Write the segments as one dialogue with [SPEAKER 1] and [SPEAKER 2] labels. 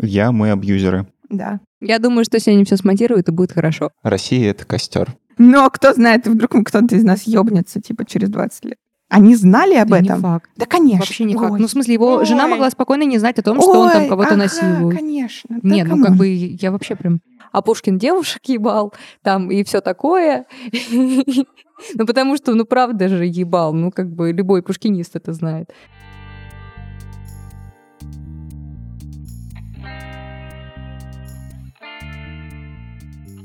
[SPEAKER 1] Я, мы абьюзеры.
[SPEAKER 2] Да.
[SPEAKER 3] Я думаю, что сегодня все смонтируют, и будет хорошо.
[SPEAKER 1] Россия — это костер.
[SPEAKER 2] Но кто знает, вдруг кто-то из нас ёбнется, типа, через 20 лет. Они знали об
[SPEAKER 3] Да не
[SPEAKER 2] этом?
[SPEAKER 3] факт.
[SPEAKER 2] Да, конечно.
[SPEAKER 3] Вообще не факт.
[SPEAKER 2] Ой.
[SPEAKER 3] Ну, в смысле, его жена
[SPEAKER 2] Ой.
[SPEAKER 3] могла спокойно не знать о том, что он там
[SPEAKER 2] Ой,
[SPEAKER 3] кого-то
[SPEAKER 2] ага,
[SPEAKER 3] насилует.
[SPEAKER 2] конечно. Да
[SPEAKER 3] Нет, ну как бы я вообще прям... А Пушкин девушек ебал, там и все такое. Ну потому что, ну правда же ебал, ну как бы любой пушкинист это знает.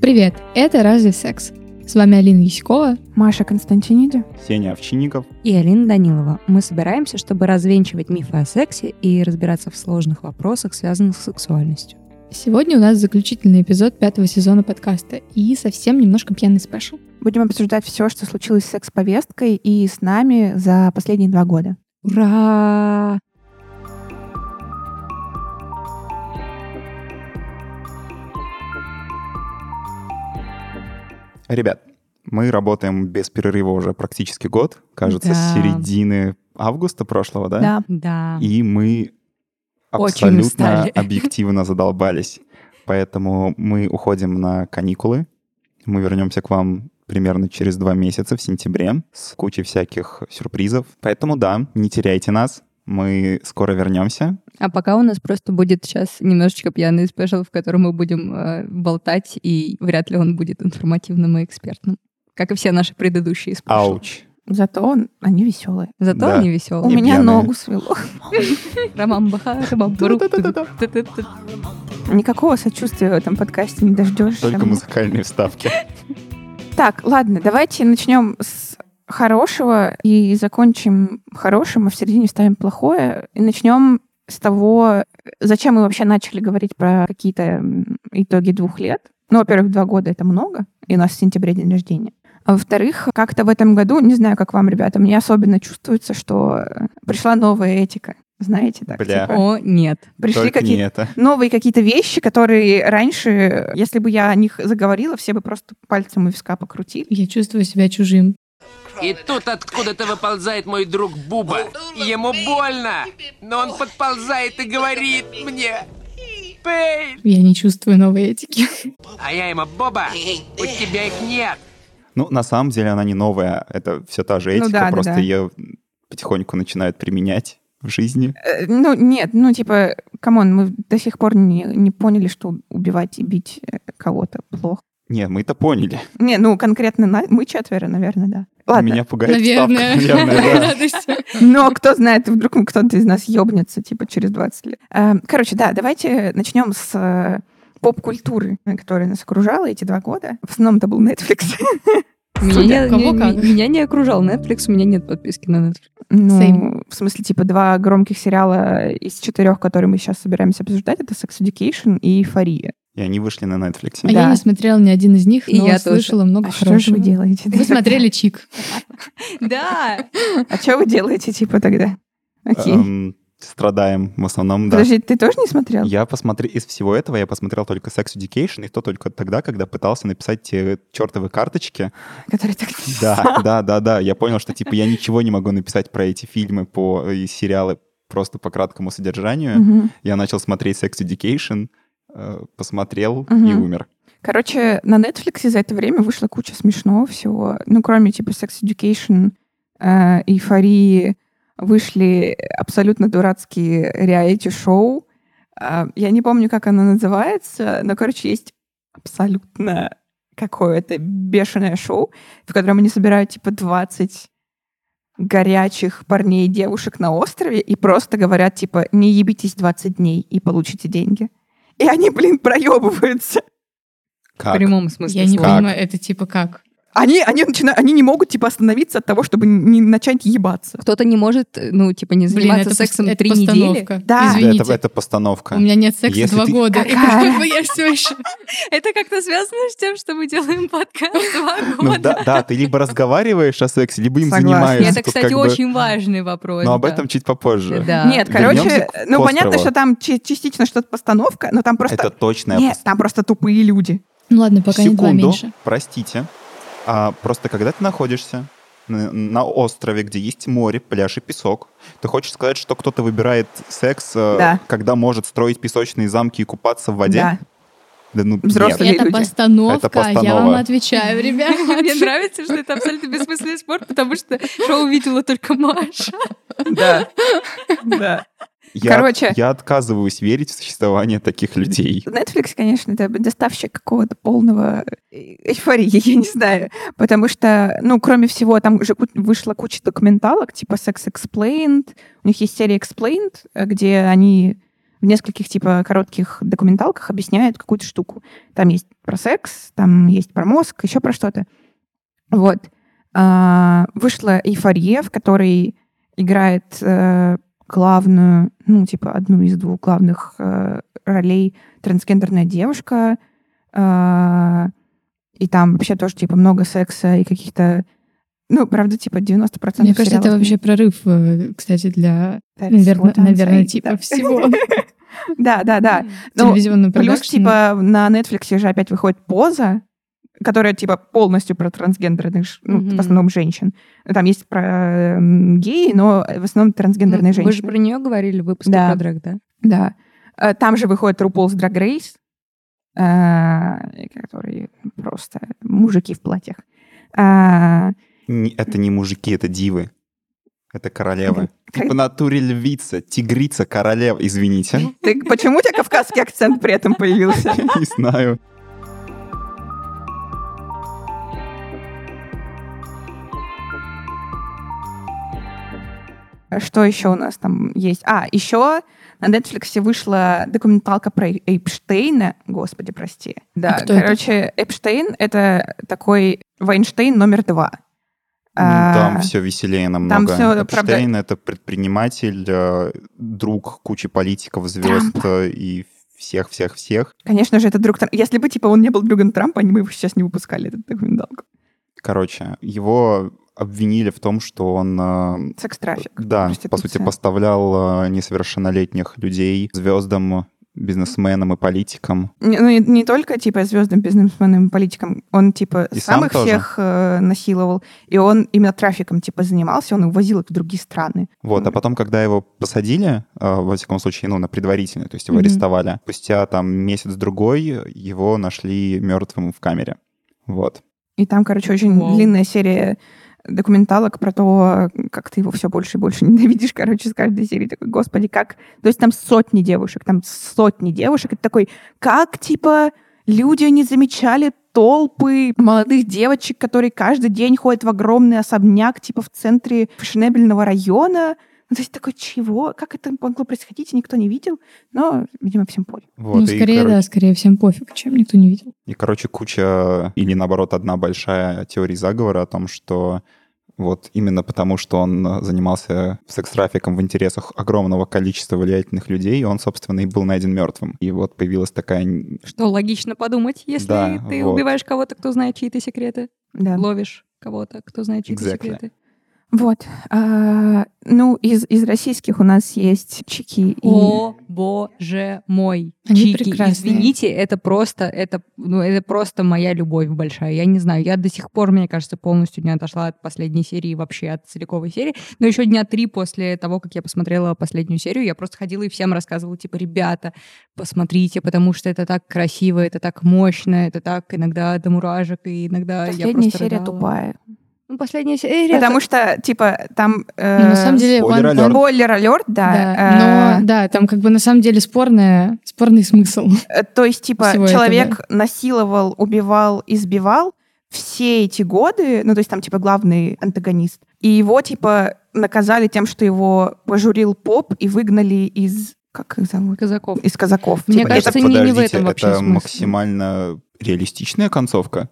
[SPEAKER 4] Привет, это «Разве секс?». С вами Алина Яськова.
[SPEAKER 2] Маша Константиниди.
[SPEAKER 1] Сеня Овчинников.
[SPEAKER 3] И Алина Данилова. Мы собираемся, чтобы развенчивать мифы о сексе и разбираться в сложных вопросах, связанных с сексуальностью.
[SPEAKER 4] Сегодня у нас заключительный эпизод пятого сезона подкаста и совсем немножко пьяный спешл.
[SPEAKER 2] Будем обсуждать все, что случилось с секс-повесткой и с нами за последние два года.
[SPEAKER 3] Ура!
[SPEAKER 1] Ребят, мы работаем без перерыва уже практически год. Кажется,
[SPEAKER 3] Да.
[SPEAKER 1] с середины августа прошлого, да?
[SPEAKER 2] Да.
[SPEAKER 3] Да.
[SPEAKER 1] И мы абсолютно объективно задолбались. Поэтому мы уходим на каникулы. Мы вернемся к вам примерно через два месяца в сентябре с кучей всяких сюрпризов. Поэтому да, не теряйте нас. Мы скоро вернемся.
[SPEAKER 3] А пока у нас просто будет сейчас немножечко пьяный special, в котором мы будем э, болтать, и вряд ли он будет информативным и экспертным. Как и все наши предыдущие спешл.
[SPEAKER 1] Ouch.
[SPEAKER 2] Зато он- они веселые.
[SPEAKER 3] Зато
[SPEAKER 1] Да.
[SPEAKER 3] они
[SPEAKER 2] У
[SPEAKER 3] веселые.
[SPEAKER 1] И
[SPEAKER 2] меня
[SPEAKER 1] пьяные.
[SPEAKER 2] ногу свело.
[SPEAKER 3] Рамамбаха, рамамбару.
[SPEAKER 2] Никакого сочувствия в этом подкасте не дождешься.
[SPEAKER 1] Только музыкальные вставки.
[SPEAKER 2] Так, ладно, давайте начнем с хорошего и закончим хорошим, а в середине ставим плохое. И начнем с того, зачем мы вообще начали говорить про какие-то итоги двух лет. Ну, во-первых, два года — это много, и у нас в сентябре день рождения. А во-вторых, как-то в этом году, не знаю, как вам, ребята, мне особенно чувствуется, что пришла новая этика. Знаете, так,
[SPEAKER 1] Бля.
[SPEAKER 2] типа,
[SPEAKER 3] О, нет.
[SPEAKER 2] пришли какие-то новые какие-то вещи, которые раньше, если бы я о них заговорила, все бы просто пальцем у виска покрутили.
[SPEAKER 4] Я чувствую себя чужим.
[SPEAKER 5] И тут откуда-то выползает мой друг Буба. Ему больно, но он подползает и говорит мне... Pain!
[SPEAKER 4] Я не чувствую новой этики.
[SPEAKER 5] А я ему, Боба, у тебя их нет.
[SPEAKER 1] Ну, на самом деле она не новая. Это все та же
[SPEAKER 2] Ну
[SPEAKER 1] этика,
[SPEAKER 2] да, да,
[SPEAKER 1] просто
[SPEAKER 2] да.
[SPEAKER 1] ее потихоньку начинают применять в жизни.
[SPEAKER 2] Э, Ну, нет, ну, типа, come on, мы до сих пор не, не поняли, что убивать и бить э, кого-то плохо.
[SPEAKER 1] Не, мы это поняли.
[SPEAKER 2] Не, ну, конкретно на- мы четверо, наверное, да. Ладно,
[SPEAKER 1] Меня пугает
[SPEAKER 4] Наверное.
[SPEAKER 1] ставка, наверное, да.
[SPEAKER 2] Но кто знает, вдруг кто-то из нас ёбнется, типа, через 20 лет. Э, Короче, да, давайте начнем с э, поп-культуры, которая нас окружала эти два года. В основном это был Netflix.
[SPEAKER 3] Меня,
[SPEAKER 4] кого
[SPEAKER 3] не,
[SPEAKER 4] как.
[SPEAKER 3] меня не окружал Netflix, у меня нет подписки на Netflix.
[SPEAKER 2] Ну,
[SPEAKER 4] Same.
[SPEAKER 2] в смысле, типа, два громких сериала из четырех, которые мы сейчас собираемся обсуждать, это Sex Education и Эйфория.
[SPEAKER 1] И они вышли на Netflix.
[SPEAKER 4] а
[SPEAKER 2] Да.
[SPEAKER 4] я не смотрела ни один из них,
[SPEAKER 3] И
[SPEAKER 4] но
[SPEAKER 3] я тоже.
[SPEAKER 4] слышала много
[SPEAKER 2] А что же
[SPEAKER 4] хорошего.
[SPEAKER 2] вы делаете?
[SPEAKER 4] Вы смотрели Чик.
[SPEAKER 3] Да.
[SPEAKER 2] А что вы делаете, типа, тогда? Окей.
[SPEAKER 1] Эм, Страдаем в основном, да.
[SPEAKER 2] Подожди, ты тоже не смотрел?
[SPEAKER 1] Я посмотрел, из всего этого я посмотрел только Sex Education, и то только тогда, когда пытался написать те чертовы карточки.
[SPEAKER 2] Который так...
[SPEAKER 1] Да, да, да, да. Я понял, что типа я ничего не могу написать про эти фильмы по и сериалы просто по краткому содержанию. Я начал смотреть Sex Education, э, посмотрел и
[SPEAKER 2] Мгм.
[SPEAKER 1] умер.
[SPEAKER 2] Короче, на Netflix за это время вышла куча смешного всего. Ну, кроме, типа, Sex Education, э, Эйфории, вышли абсолютно дурацкие реалити-шоу. А, Я не помню, как оно называется, но, короче, есть абсолютно какое-то бешеное шоу, в котором они собирают, типа, 20 горячих парней и девушек на острове и просто говорят, типа, не ебитесь 20 дней и получите деньги. И они, блин, проебываются.
[SPEAKER 3] В
[SPEAKER 1] Как?
[SPEAKER 3] прямом смысле
[SPEAKER 4] Я не
[SPEAKER 3] слова.
[SPEAKER 4] понимаю, это типа как?
[SPEAKER 2] Они, они, начинают, они не могут, типа, остановиться от того, чтобы не начать ебаться.
[SPEAKER 3] Кто-то не может, ну, типа, не
[SPEAKER 4] Блин,
[SPEAKER 3] заниматься
[SPEAKER 4] это,
[SPEAKER 3] сексом
[SPEAKER 4] это
[SPEAKER 3] три недели.
[SPEAKER 4] постановка.
[SPEAKER 2] Да.
[SPEAKER 1] Да,
[SPEAKER 4] Извините.
[SPEAKER 1] это, это постановка.
[SPEAKER 4] У меня нет секса
[SPEAKER 1] Если
[SPEAKER 4] два
[SPEAKER 1] ты-
[SPEAKER 4] года. И
[SPEAKER 2] Какая?
[SPEAKER 4] как бы я все еще...
[SPEAKER 3] Это как-то связано с тем, что мы делаем подкаст два
[SPEAKER 1] Ну да, да, ты либо разговариваешь о сексе, либо им
[SPEAKER 2] Согласна.
[SPEAKER 1] занимаешься.
[SPEAKER 3] Это,
[SPEAKER 1] Тут
[SPEAKER 3] кстати,
[SPEAKER 1] бы-
[SPEAKER 3] очень важный вопрос.
[SPEAKER 1] Но об этом чуть попозже.
[SPEAKER 3] Да.
[SPEAKER 2] Нет, короче, ну, понятно, что там частично что-то постановка, но там просто...
[SPEAKER 1] Это точная
[SPEAKER 2] Нет, там просто тупые люди.
[SPEAKER 4] Ну ладно, пока не два
[SPEAKER 1] Секунду,
[SPEAKER 4] меньше.
[SPEAKER 1] простите. А, просто когда ты находишься на, на острове, где есть море, пляж и песок. Ты хочешь сказать, что кто-то выбирает секс, э,
[SPEAKER 2] Да.
[SPEAKER 1] когда может строить песочные замки и купаться в воде?
[SPEAKER 2] Да.
[SPEAKER 1] Да ну,
[SPEAKER 2] Взрослые
[SPEAKER 1] нет.
[SPEAKER 4] Это
[SPEAKER 2] люди.
[SPEAKER 4] постановка,
[SPEAKER 1] Это
[SPEAKER 4] я вам
[SPEAKER 1] постанова.
[SPEAKER 4] отвечаю, ребят.
[SPEAKER 3] Мне нравится, что это абсолютно бессмысленный спорт, потому что шоу видела только Маша.
[SPEAKER 2] Да. Да.
[SPEAKER 1] Я,
[SPEAKER 2] Короче.
[SPEAKER 1] я отказываюсь верить в существование таких людей.
[SPEAKER 2] Netflix, конечно, это доставщик какого-то полного э, эйфории, я не знаю. Потому что, ну, кроме всего, там уже вышла куча документалок, типа Sex Explained. У них есть серия Explained, э, где они в нескольких, типа, коротких документалках объясняют какую-то штуку. Там есть про секс, там есть про мозг, еще про что-то. Вот. А, вышла «Эйфория», в которой играет э, главную, ну, типа, одну из двух главных э, ролей трансгендерная девушка. а, и там вообще тоже, типа, много секса и каких-то... Ну, правда, типа, 90%
[SPEAKER 4] Мне кажется, это вообще прорыв, э, кстати, для,
[SPEAKER 2] That's
[SPEAKER 4] наверное, наверное, типа
[SPEAKER 2] да.
[SPEAKER 4] всего
[SPEAKER 2] Да, да, да. Ну,
[SPEAKER 4] телевизионного
[SPEAKER 2] Плюс, типа, на Netflix же опять выходит «Поза», которая, типа, полностью про трансгендерных, ну,
[SPEAKER 3] Мгм.
[SPEAKER 2] в основном женщин. Там есть про м, геи, но в основном трансгендерные
[SPEAKER 3] Вы же
[SPEAKER 2] женщины.
[SPEAKER 3] про нее говорили в выпуске
[SPEAKER 2] Да.
[SPEAKER 3] про дрэк, да?
[SPEAKER 2] Да. Э, Там же выходит RuPaul's Drag Race, э, которые просто мужики в платьях.
[SPEAKER 1] Не- Это не мужики, это дивы. Это королевы.
[SPEAKER 2] Кор-
[SPEAKER 1] Типа натуре львица, тигрица, королева. Извините.
[SPEAKER 2] Ты, почему у тебя кавказский акцент при этом появился?
[SPEAKER 1] Не знаю.
[SPEAKER 2] Что еще у нас там есть? А, еще на Netflix вышла документалка про Эйпштейна. Господи, прости. Да,
[SPEAKER 4] А кто это?
[SPEAKER 2] короче, Эпштейн — это такой Вайнштейн номер два.
[SPEAKER 1] Ну,
[SPEAKER 2] А,
[SPEAKER 1] Там все веселее намного.
[SPEAKER 2] всё,
[SPEAKER 1] Эпштейн
[SPEAKER 2] правда-
[SPEAKER 1] это предприниматель, э, друг кучи политиков, звезд э, и всех-всех-всех.
[SPEAKER 2] Конечно же, это друг... Тр- Если бы, типа, он не был другом Трампа, они бы его сейчас не выпускали, эту документалку.
[SPEAKER 1] Короче, его обвинили в том, что он, э,
[SPEAKER 2] Секс-трафик.
[SPEAKER 1] да, по сути, поставлял э, несовершеннолетних людей звездам, бизнесменам и политикам.
[SPEAKER 2] Не- Ну, и не только, типа, звездным бизнесменам, политикам. Он, типа,
[SPEAKER 1] И сам
[SPEAKER 2] самых
[SPEAKER 1] тоже.
[SPEAKER 2] всех э, насиловал. И он именно трафиком, типа, занимался. Он увозил их в другие страны.
[SPEAKER 1] Вот, а потом, когда его посадили, э, во всяком случае, ну, на предварительный, то есть его
[SPEAKER 4] Мгм.
[SPEAKER 1] арестовали, спустя там месяц-другой его нашли мертвым в камере. Вот.
[SPEAKER 2] И там, короче, очень
[SPEAKER 3] Вау.
[SPEAKER 2] длинная серия документалок про то, как ты его все больше и больше ненавидишь, короче, с каждой серии. Такой, господи, как... То есть там сотни девушек, там сотни девушек. Ты такой, как, типа, люди не замечали толпы молодых девочек, которые каждый день ходят в огромный особняк, типа, в центре фешенебельного района. Ну, то есть такой, чего? Как это могло происходить? И никто не видел. Но, видимо, всем пофиг.
[SPEAKER 1] Вот,
[SPEAKER 4] Ну,
[SPEAKER 1] и,
[SPEAKER 4] скорее,
[SPEAKER 1] короче,
[SPEAKER 4] да, скорее всем пофиг, чем никто не видел.
[SPEAKER 1] И, короче, куча, или наоборот, одна большая теория заговора о том, что вот именно потому, что он занимался секс-трафиком в интересах огромного количества влиятельных людей, он, собственно, и был найден мертвым. И вот появилась такая...
[SPEAKER 3] Что логично подумать, если
[SPEAKER 1] Да,
[SPEAKER 3] ты
[SPEAKER 1] вот.
[SPEAKER 3] убиваешь кого-то, кто знает чьи-то секреты,
[SPEAKER 2] Да.
[SPEAKER 3] ловишь кого-то, кто знает чьи-то
[SPEAKER 1] Exactly.
[SPEAKER 3] секреты.
[SPEAKER 2] Вот. А, ну, из, из российских у нас есть Чики и...
[SPEAKER 3] О, боже мой.
[SPEAKER 4] Они
[SPEAKER 3] Чики,
[SPEAKER 4] прекрасные.
[SPEAKER 3] извините, это просто, это, ну, это просто моя любовь большая. Я не знаю, я до сих пор, мне кажется, полностью не отошла от последней серии, вообще от целиковой серии. Но еще дня три после того, как я посмотрела последнюю серию, я просто ходила и всем рассказывала, типа, ребята, посмотрите, потому что это так красиво, это так мощно, это так иногда до муражек, и иногда я
[SPEAKER 2] Последняя
[SPEAKER 3] просто
[SPEAKER 2] серия
[SPEAKER 3] рыдала.
[SPEAKER 2] тупая.
[SPEAKER 3] Ну, последняя серия...
[SPEAKER 2] Потому что, типа, там... э,
[SPEAKER 4] Ну, на самом деле,
[SPEAKER 1] Спойлер алерт.
[SPEAKER 4] он-
[SPEAKER 2] Спойлер алерт, да.
[SPEAKER 4] Да, но да, там как бы на самом деле спорная, спорный смысл.
[SPEAKER 2] Э, То есть, типа, человек насиловал, убивал, избивал все эти годы, ну, то есть там, типа, главный антагонист, и его, типа, наказали тем, что его пожурил поп и выгнали из... Как их зовут?
[SPEAKER 3] Казаков.
[SPEAKER 2] Из казаков.
[SPEAKER 3] Мне
[SPEAKER 2] Типа,
[SPEAKER 3] кажется,
[SPEAKER 2] это-
[SPEAKER 3] не- не в этом вообще
[SPEAKER 1] это
[SPEAKER 3] смысл.
[SPEAKER 1] максимально реалистичная концовка?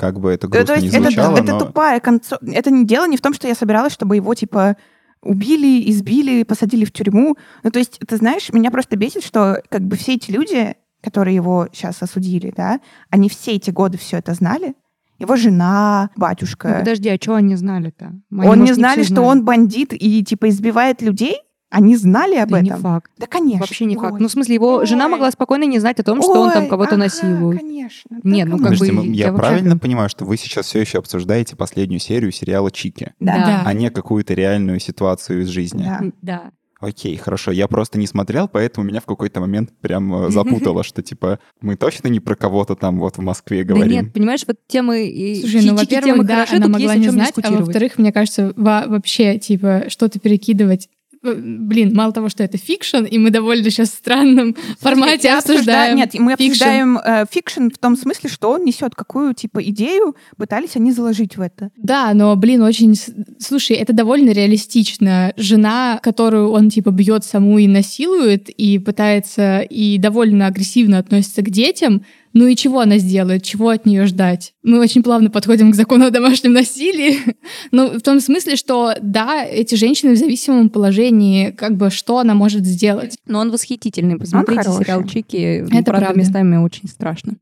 [SPEAKER 1] Как бы это грустно
[SPEAKER 2] То есть
[SPEAKER 1] не
[SPEAKER 2] это,
[SPEAKER 1] звучало,
[SPEAKER 2] это
[SPEAKER 1] но...
[SPEAKER 2] тупая концовка. Это не дело не в том, что я собиралась, чтобы его, типа, убили, избили, посадили в тюрьму. Ну, то есть, ты знаешь, меня просто бесит, что как бы все эти люди, которые его сейчас осудили, да, они все эти годы все это знали. Его жена, батюшка.
[SPEAKER 3] Ну, подожди, а что они знали-то? Они,
[SPEAKER 2] он не
[SPEAKER 3] может,
[SPEAKER 2] знали,
[SPEAKER 3] всё
[SPEAKER 2] что он бандит и, типа, избивает людей? Они знали об
[SPEAKER 3] Да не
[SPEAKER 2] этом?
[SPEAKER 3] факт.
[SPEAKER 2] Да, конечно.
[SPEAKER 3] Вообще не факт.
[SPEAKER 2] Ой.
[SPEAKER 3] Ну, в смысле, его жена
[SPEAKER 2] Ой.
[SPEAKER 3] могла спокойно не знать о том, что он там
[SPEAKER 2] Ой,
[SPEAKER 3] кого-то
[SPEAKER 2] ага,
[SPEAKER 3] насилует.
[SPEAKER 2] конечно.
[SPEAKER 3] Нет,
[SPEAKER 2] Да,
[SPEAKER 3] ну, как
[SPEAKER 1] Подождите,
[SPEAKER 3] бы
[SPEAKER 1] я,
[SPEAKER 3] я вообще
[SPEAKER 1] правильно
[SPEAKER 3] прям-
[SPEAKER 1] понимаю, что вы сейчас все еще обсуждаете последнюю серию сериала Чики,
[SPEAKER 2] Да.
[SPEAKER 4] Да.
[SPEAKER 1] а не какую-то реальную ситуацию из жизни?
[SPEAKER 2] Да.
[SPEAKER 3] Да.
[SPEAKER 1] Окей, хорошо. Я просто не смотрел, поэтому меня в какой-то момент прям э, запутало, что типа мы точно не про кого-то там вот в Москве
[SPEAKER 3] Да
[SPEAKER 1] говорим.
[SPEAKER 3] нет, понимаешь, вот темы... и
[SPEAKER 4] Слушай, ну, во-первых, да,
[SPEAKER 3] хороши,
[SPEAKER 4] она могла не знать, а во-вторых, мне кажется, во- вообще, типа, что-то перекидывать Блин, мало того, что это fiction, и мы довольно сейчас в странном формате
[SPEAKER 2] обсуждаю-
[SPEAKER 4] обсуждаем.
[SPEAKER 2] Нет, мы обсуждаем э, fiction в том смысле, что он несет какую типа идею, пытались они заложить в это.
[SPEAKER 4] Да, но, блин, очень... Слушай, это довольно реалистично. Жена, которую он, типа, бьет саму и насилует, и пытается, и довольно агрессивно относится к детям, ну и чего она сделает? Чего от нее ждать? Мы очень плавно подходим к закону о домашнем насилии. ну, в том смысле, что, да, эти женщины в зависимом положении, как бы, что она может сделать?
[SPEAKER 3] Но он восхитительный. Посмотрите сериал Чики.
[SPEAKER 4] Это
[SPEAKER 3] правда,
[SPEAKER 4] правда.
[SPEAKER 3] местами очень страшно.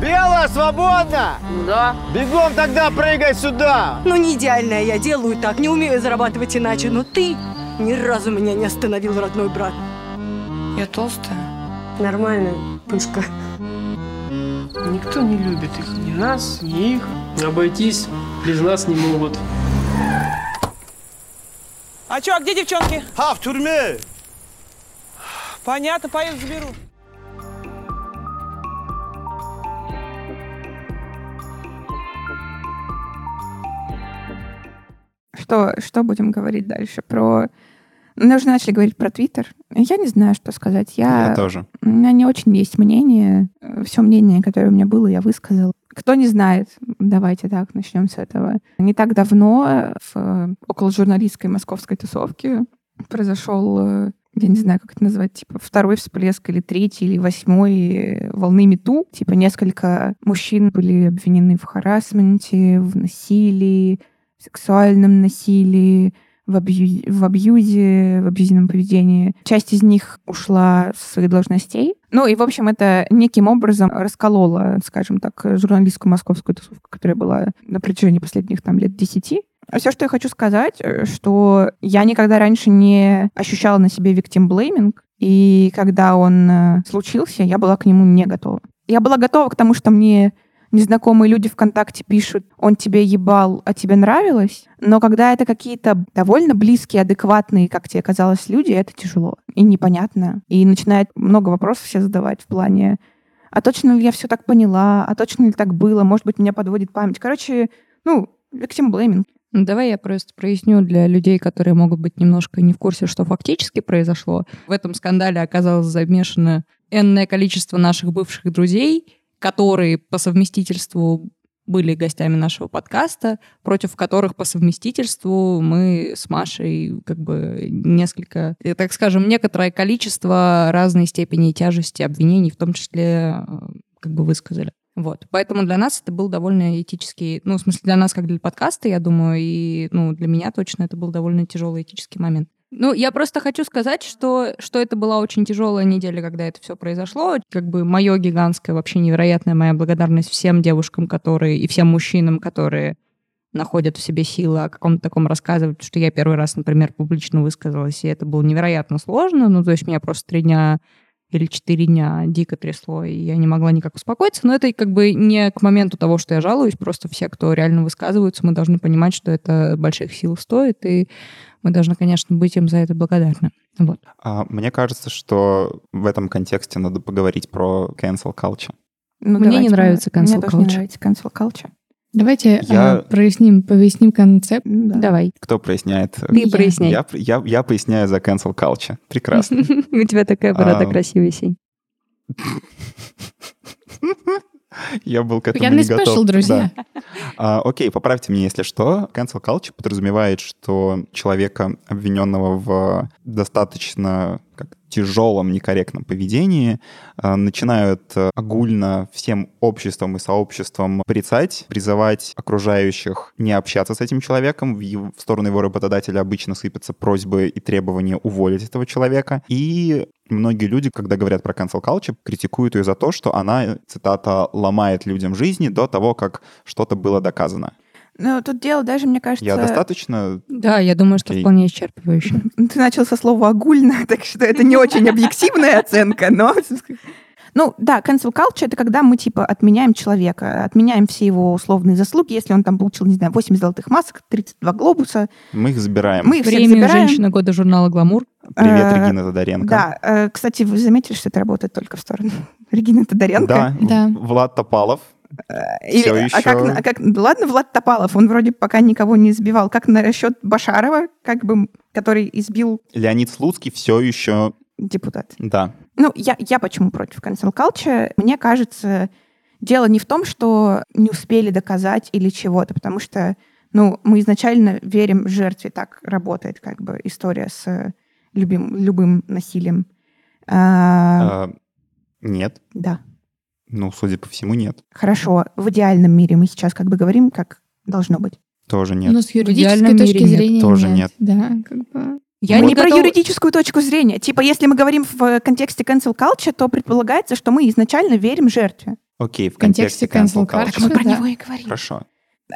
[SPEAKER 6] Белая, свободно!
[SPEAKER 7] Да.
[SPEAKER 6] Бегом тогда прыгай сюда!
[SPEAKER 7] Ну, не идеальная я, делаю так, не умею зарабатывать иначе, но ты ни разу меня не остановил, родной брат.
[SPEAKER 8] Я толстая.
[SPEAKER 7] Нормально, пышка.
[SPEAKER 8] Никто не любит их. Ни нас, ни их. Обойтись без нас не могут.
[SPEAKER 9] А чё, а где девчонки?
[SPEAKER 6] А, в тюрьме!
[SPEAKER 9] Понятно, поеду заберу.
[SPEAKER 2] Что, что будем говорить дальше? Про... Мы уже начали говорить про Твиттер. Я не знаю, что сказать. Я...
[SPEAKER 1] Я тоже.
[SPEAKER 2] У меня не очень есть мнение. Все мнение, которое у меня было, я высказала. Кто не знает, давайте так, начнем с этого. Не так давно в около журналистской московской тусовки произошел, э, я не знаю, как это назвать, типа второй всплеск или третий, или восьмой волны мету. Типа несколько мужчин были обвинены в харасменте, в насилии, в сексуальном насилии, в, абью- в абьюзе, в абьюзивном поведении. Часть из них ушла со своих должностей. Ну и, в общем, это неким образом раскололо, скажем так, журналистскую московскую тусовку, которая была на протяжении последних там лет десяти. Все, что я хочу сказать, э, что я никогда раньше не ощущала на себе blaming, и когда он э, случился, я была к нему не готова. Я была готова к тому, что мне незнакомые люди ВКонтакте пишут, он тебе ебал, а тебе нравилось. Но когда это какие-то довольно близкие, адекватные, как тебе казалось, люди, это тяжело и непонятно. И начинает много вопросов все задавать в плане, а точно ли я все так поняла, а точно ли так было, может быть, меня подводит память. Короче, ну, victim blaming.
[SPEAKER 3] Ну, давай я просто проясню для людей, которые могут быть немножко не в курсе, что фактически произошло. В этом скандале оказалось замешано энное количество наших бывших друзей, которые по совместительству были гостями нашего подкаста, против которых по совместительству мы с Машей как бы несколько, э, так скажем, некоторое количество разной степени тяжести обвинений, в том числе э, как бы высказали. Вот. Поэтому для нас это был довольно этический, ну, в смысле, для нас как для подкаста, я думаю, и, ну, для меня точно это был довольно тяжелый этический момент. Ну, я просто хочу сказать, что, что это была очень тяжелая неделя, когда это все произошло. Как бы мое гигантское, вообще невероятная моя благодарность всем девушкам, которые, и всем мужчинам, которые находят в себе силы о каком-то таком рассказывать, что я первый раз, например, публично высказалась, и это было невероятно сложно. Ну, то есть меня просто три дня или четыре дня дико трясло, и я не могла никак успокоиться. Но это как бы не к моменту того, что я жалуюсь, просто все, кто реально высказываются, мы должны понимать, что это больших сил стоит, и мы должны, конечно, быть им за это благодарны. Вот.
[SPEAKER 1] А, мне кажется, что в этом контексте надо поговорить про cancel culture.
[SPEAKER 2] Ну,
[SPEAKER 3] Мне не нравится
[SPEAKER 2] Мне
[SPEAKER 3] cancel
[SPEAKER 2] тоже не
[SPEAKER 3] culture.
[SPEAKER 2] нравится cancel culture.
[SPEAKER 4] Давайте
[SPEAKER 1] Я-
[SPEAKER 4] а, проясним, поясним концепт.
[SPEAKER 2] Да.
[SPEAKER 3] Давай,
[SPEAKER 1] Кто проясняет?
[SPEAKER 3] ты
[SPEAKER 4] Я.
[SPEAKER 3] проясняй.
[SPEAKER 1] Я, я, я поясняю за cancel culture. Прекрасно.
[SPEAKER 3] У тебя такая борода
[SPEAKER 1] А,
[SPEAKER 3] красивая, Сень.
[SPEAKER 1] Я был к этому
[SPEAKER 4] Пьяный
[SPEAKER 1] не готов.
[SPEAKER 4] спешл, друзья.
[SPEAKER 1] Да. А, окей, поправьте меня, если что. Cancel culture подразумевает, что человека, обвиненного в достаточно как, тяжелом, некорректном поведении, а, начинают а, огульно всем обществом и сообществом порицать, призывать окружающих не общаться с этим человеком. В, ев- в сторону его работодателя обычно сыпятся просьбы и требования уволить этого человека. И многие люди, когда говорят про cancel culture, критикуют ее за то, что она, цитата, ломает людям жизни до того, как что-то было доказано.
[SPEAKER 2] Ну, тут дело даже, мне кажется...
[SPEAKER 1] Я достаточно...
[SPEAKER 3] Да, я думаю, что
[SPEAKER 1] Окей.
[SPEAKER 3] вполне исчерпывающе.
[SPEAKER 2] Ты начал со слова «огульно», так что это не очень объективная оценка, но... Ну, да, cancel culture — это когда мы, типа, отменяем человека, отменяем все его условные заслуги, если он там получил, не знаю, 8 золотых масок, 32 глобуса.
[SPEAKER 1] Мы их забираем.
[SPEAKER 2] Мы их
[SPEAKER 3] Премию
[SPEAKER 2] забираем.
[SPEAKER 3] «Женщина года» журнала «Гламур».
[SPEAKER 1] Привет,
[SPEAKER 2] Э,
[SPEAKER 1] Регина Тодоренко.
[SPEAKER 2] Да, э, кстати, вы заметили, что это работает только в сторону Регины Тодоренко?
[SPEAKER 1] Да,
[SPEAKER 4] Да.
[SPEAKER 1] Влад Топалов.
[SPEAKER 2] Или-
[SPEAKER 1] Всё
[SPEAKER 2] а
[SPEAKER 1] ещё.
[SPEAKER 2] как, а как- да ладно, Влад Топалов, он вроде пока никого не избивал. Как насчет Башарова, как бы, который избил
[SPEAKER 1] Леонид Слуцкий все еще...
[SPEAKER 2] депутат?
[SPEAKER 1] Да.
[SPEAKER 2] Ну, я, я почему против cancel culture? Мне кажется, дело не в том, что не успели доказать или чего-то, потому что, ну, мы изначально верим жертве, так работает как бы история с любим, любым насилием. А,
[SPEAKER 1] А, Нет.
[SPEAKER 2] да,
[SPEAKER 1] Ну, судя по всему, нет.
[SPEAKER 2] хорошо. В идеальном мире мы сейчас как бы говорим, как должно быть.
[SPEAKER 1] Тоже нет.
[SPEAKER 4] Но с юридической точки
[SPEAKER 3] мире нет,
[SPEAKER 4] зрения
[SPEAKER 1] тоже нет.
[SPEAKER 4] Да, как бы...
[SPEAKER 3] Я
[SPEAKER 2] мы
[SPEAKER 3] не
[SPEAKER 2] не про юридическую точку зрения. Типа, если мы говорим в контексте cancel culture, то предполагается, что мы изначально верим жертве.
[SPEAKER 1] Окей, в
[SPEAKER 4] контексте
[SPEAKER 1] контексте cancel culture.
[SPEAKER 4] culture.
[SPEAKER 2] Мы про
[SPEAKER 4] да.
[SPEAKER 2] него и говорим.
[SPEAKER 1] Хорошо.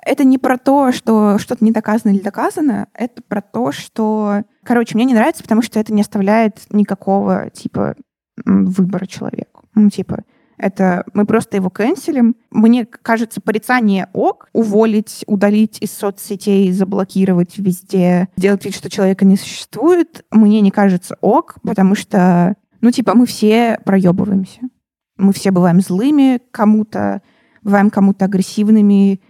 [SPEAKER 2] это не про то, что что-то не доказано или доказано, это про то, что... Короче, мне не нравится, потому что это не оставляет никакого, типа, выбора человеку. Ну, типа, это мы просто его канцелим. Мне кажется, порицание ок, уволить, удалить из соцсетей, заблокировать везде, сделать вид, что человека не существует, мне не кажется ок, потому что, ну, типа, мы все проебываемся. Мы все бываем злыми кому-то, бываем кому-то агрессивными,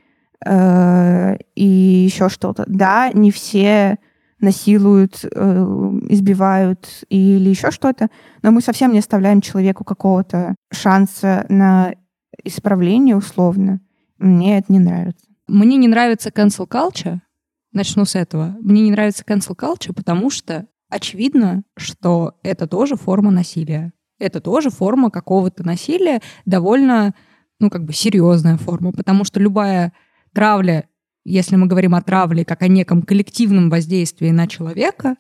[SPEAKER 2] э, и еще что-то. Да, не все насилуют, э, избивают или еще что-то, но мы совсем не оставляем человеку какого-то шанса на исправление условно. Мне это не нравится.
[SPEAKER 3] Мне не нравится cancel culture. Начну с этого. Мне не нравится cancel culture, потому что очевидно, что это тоже форма насилия. Это тоже форма какого-то насилия, довольно, ну, как бы серьезная форма, потому что любая травля, если мы говорим о травле как о неком коллективном воздействии на человека,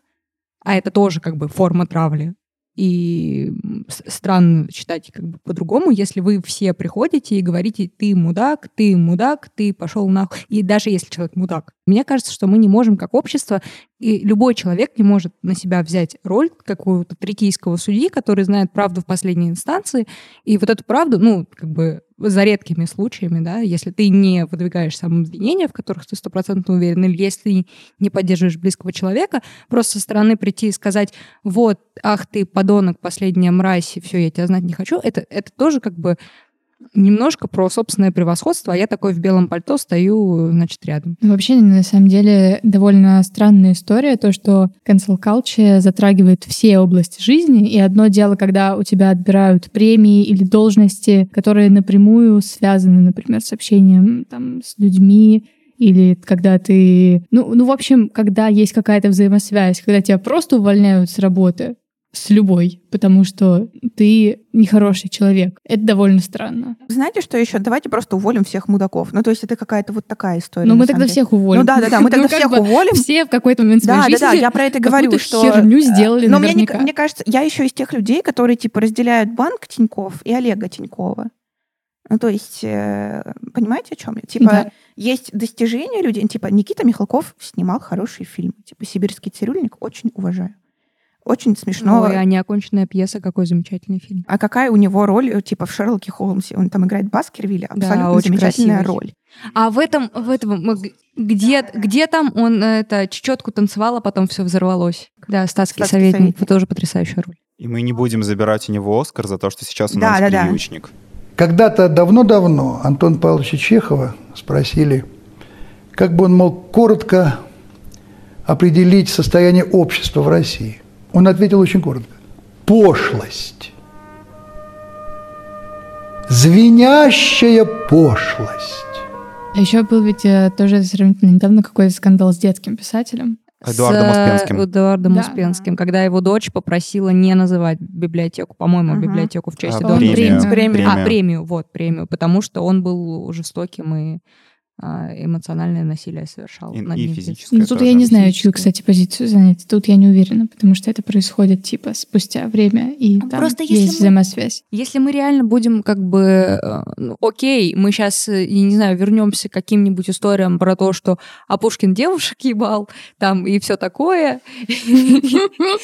[SPEAKER 3] а это тоже как бы форма травли, и странно читать как бы по-другому, если вы все приходите и говорите, ты мудак, ты мудак, ты пошел нахуй. И даже если человек мудак. Мне кажется, что мы не можем как общество, и любой человек не может на себя взять роль какого-то третийского судьи, который знает правду в последней инстанции, и вот эту правду, ну, как бы за редкими случаями, да, если ты не выдвигаешь сам обвинения, в которых ты стопроцентно уверен, или если не поддерживаешь близкого человека, просто со стороны прийти и сказать, вот, ах ты, подонок, последняя мразь, и все, я тебя знать не хочу, это, это тоже как бы немножко про собственное превосходство, а я такой в белом пальто стою, значит, рядом.
[SPEAKER 4] Ну, Вообще, на самом деле, довольно странная история, то, что cancel culture затрагивает все области жизни, и одно дело, когда у тебя отбирают премии или должности, которые напрямую связаны, например, с общением там, с людьми, или когда ты... Ну, ну, в общем, когда есть какая-то взаимосвязь, когда тебя просто увольняют с работы, с любой, потому что ты нехороший человек. Это довольно странно.
[SPEAKER 2] Знаете, что еще? Давайте просто уволим всех мудаков. Ну, то есть это какая-то вот такая история. На
[SPEAKER 4] мы тогда
[SPEAKER 2] деле.
[SPEAKER 4] всех уволим.
[SPEAKER 2] Ну да, да, да, мы тогда
[SPEAKER 4] Ну,
[SPEAKER 2] всех
[SPEAKER 4] бы
[SPEAKER 2] уволим.
[SPEAKER 4] Все в какой-то момент своей
[SPEAKER 2] Да, да,
[SPEAKER 4] жизни
[SPEAKER 2] да, я про это говорю, что...
[SPEAKER 4] херню сделали
[SPEAKER 2] Но мне, мне кажется, я еще из тех людей, которые, типа, разделяют банк Тиньков и Олега Тинькова. Ну, то есть, э, понимаете, о чем я? Типа,
[SPEAKER 4] Да.
[SPEAKER 2] есть достижения людей. Типа, Никита Михалков снимал хорошие фильмы. Типа, «Сибирский цирюльник» очень уважаю. Очень смешно.
[SPEAKER 3] Ой, а неоконченная пьеса, какой замечательный фильм.
[SPEAKER 2] А какая у него роль, э, типа, в Шерлоке Холмсе? Он там играет Баскервилля.
[SPEAKER 3] Да,
[SPEAKER 2] Абсолютно
[SPEAKER 3] очень
[SPEAKER 2] замечательная
[SPEAKER 3] красивый.
[SPEAKER 2] роль.
[SPEAKER 3] А в этом, в этом, где, где там он э, это чечетку танцевал, а потом все взорвалось? Да, статский,
[SPEAKER 2] Статский
[SPEAKER 3] советник,
[SPEAKER 2] советник.
[SPEAKER 3] это тоже потрясающая роль.
[SPEAKER 1] И мы не будем забирать у него Оскар за то, что сейчас у
[SPEAKER 2] Да, да, да.
[SPEAKER 1] приючник.
[SPEAKER 10] Когда-то давно-давно Антон Павловича Чехова спросили, как бы он мог коротко определить состояние общества в России. Он ответил очень коротко. Пошлость. Звенящая пошлость.
[SPEAKER 4] А еще был ведь э, тоже сравнительно недавно какой-то скандал с детским писателем.
[SPEAKER 1] Эдуардом
[SPEAKER 3] С, э,
[SPEAKER 1] Успенским.
[SPEAKER 3] Эдуардом
[SPEAKER 4] Да.
[SPEAKER 3] Успенским, когда его дочь попросила не называть библиотеку, по-моему,
[SPEAKER 2] Мгм.
[SPEAKER 3] библиотеку в честь
[SPEAKER 1] А,
[SPEAKER 3] Эдуарда
[SPEAKER 1] премию,
[SPEAKER 4] премию.
[SPEAKER 2] Премию.
[SPEAKER 3] А, премию, вот, премию, потому что он был жестоким и эмоциональное насилие совершал
[SPEAKER 1] И-
[SPEAKER 3] над
[SPEAKER 1] и
[SPEAKER 3] ним.
[SPEAKER 1] физическое
[SPEAKER 4] Ну, тут
[SPEAKER 1] тоже.
[SPEAKER 4] я не знаю, чью, кстати, позицию занять. Тут я не уверена, потому что это происходит, типа, спустя время, и там
[SPEAKER 3] просто если
[SPEAKER 4] есть
[SPEAKER 3] мы-
[SPEAKER 4] взаимосвязь.
[SPEAKER 3] Если мы реально будем как бы, э, ну, окей, мы сейчас, я не знаю, вернемся к каким-нибудь историям про то, что а Пушкин девушек ебал, там и все такое.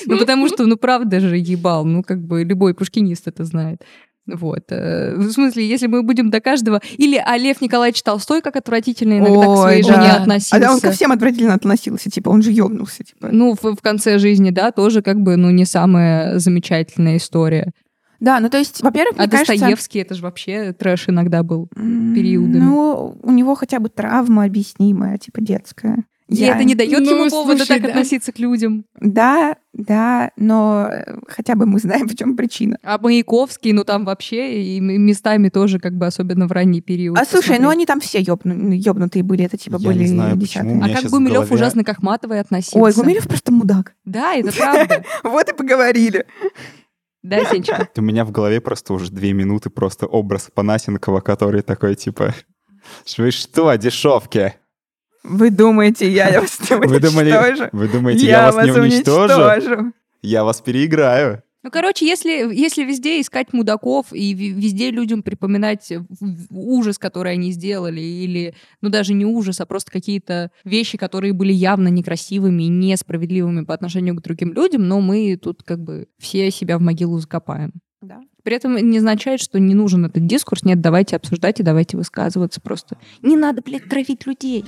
[SPEAKER 3] Ну, потому что, ну, правда же ебал, ну, как бы любой пушкинист это знает. Вот. э, В смысле, если мы будем до каждого... Или а Лев Николаевич Толстой как отвратительно иногда к своей
[SPEAKER 2] Ой,
[SPEAKER 3] жене
[SPEAKER 2] да.
[SPEAKER 3] относился.
[SPEAKER 2] А да, он ко всем отвратительно относился, типа, он же ёбнулся, типа.
[SPEAKER 3] Ну, в, в конце жизни, да, тоже как бы, ну, не самая замечательная история.
[SPEAKER 2] Да, ну то есть, во-первых,
[SPEAKER 3] А
[SPEAKER 2] мне кажется...
[SPEAKER 3] Достоевский, это же вообще трэш иногда был. периодами.
[SPEAKER 2] Ну, у него хотя бы травма объяснимая, типа, детская.
[SPEAKER 3] И
[SPEAKER 2] Я-
[SPEAKER 3] это не дает
[SPEAKER 4] Ну,
[SPEAKER 3] ему повода
[SPEAKER 4] слушай,
[SPEAKER 3] так
[SPEAKER 4] да.
[SPEAKER 3] относиться к людям.
[SPEAKER 2] Да, да, но э, хотя бы мы знаем, в чем причина.
[SPEAKER 3] А Маяковский, ну там вообще и местами тоже как бы особенно в ранний период.
[SPEAKER 2] А слушай, ну
[SPEAKER 3] посмотреть.
[SPEAKER 2] они там все ёбну- ёбнутые были, это типа
[SPEAKER 1] Я
[SPEAKER 2] были
[SPEAKER 1] не знаю,
[SPEAKER 2] десятые.
[SPEAKER 3] А как Гумилев
[SPEAKER 1] голове-
[SPEAKER 3] ужасно к Ахматовой относился.
[SPEAKER 2] Ой, Гумилев просто мудак.
[SPEAKER 3] Да, это правда.
[SPEAKER 2] Вот и поговорили.
[SPEAKER 3] Да, Сенечка?
[SPEAKER 1] У меня в голове просто уже две минуты просто образ Панасенкова, который такой, типа, вы что, дешевки?
[SPEAKER 2] Вы думаете, я вас не
[SPEAKER 1] Вы думали,
[SPEAKER 2] уничтожу?
[SPEAKER 1] вы думаете, я, вас не уничтожу?
[SPEAKER 2] уничтожу.
[SPEAKER 1] Я вас переиграю.
[SPEAKER 3] Ну, короче, если, если везде искать мудаков и везде людям припоминать в- ужас, который они сделали, или, ну, даже не ужас, а просто какие-то вещи, которые были явно некрасивыми и несправедливыми по отношению к другим людям, но мы тут как бы все себя в могилу закопаем.
[SPEAKER 2] Да.
[SPEAKER 3] При этом не означает, что не нужен этот дискурс. Нет, давайте обсуждать и давайте высказываться просто. Не надо, блядь, травить людей.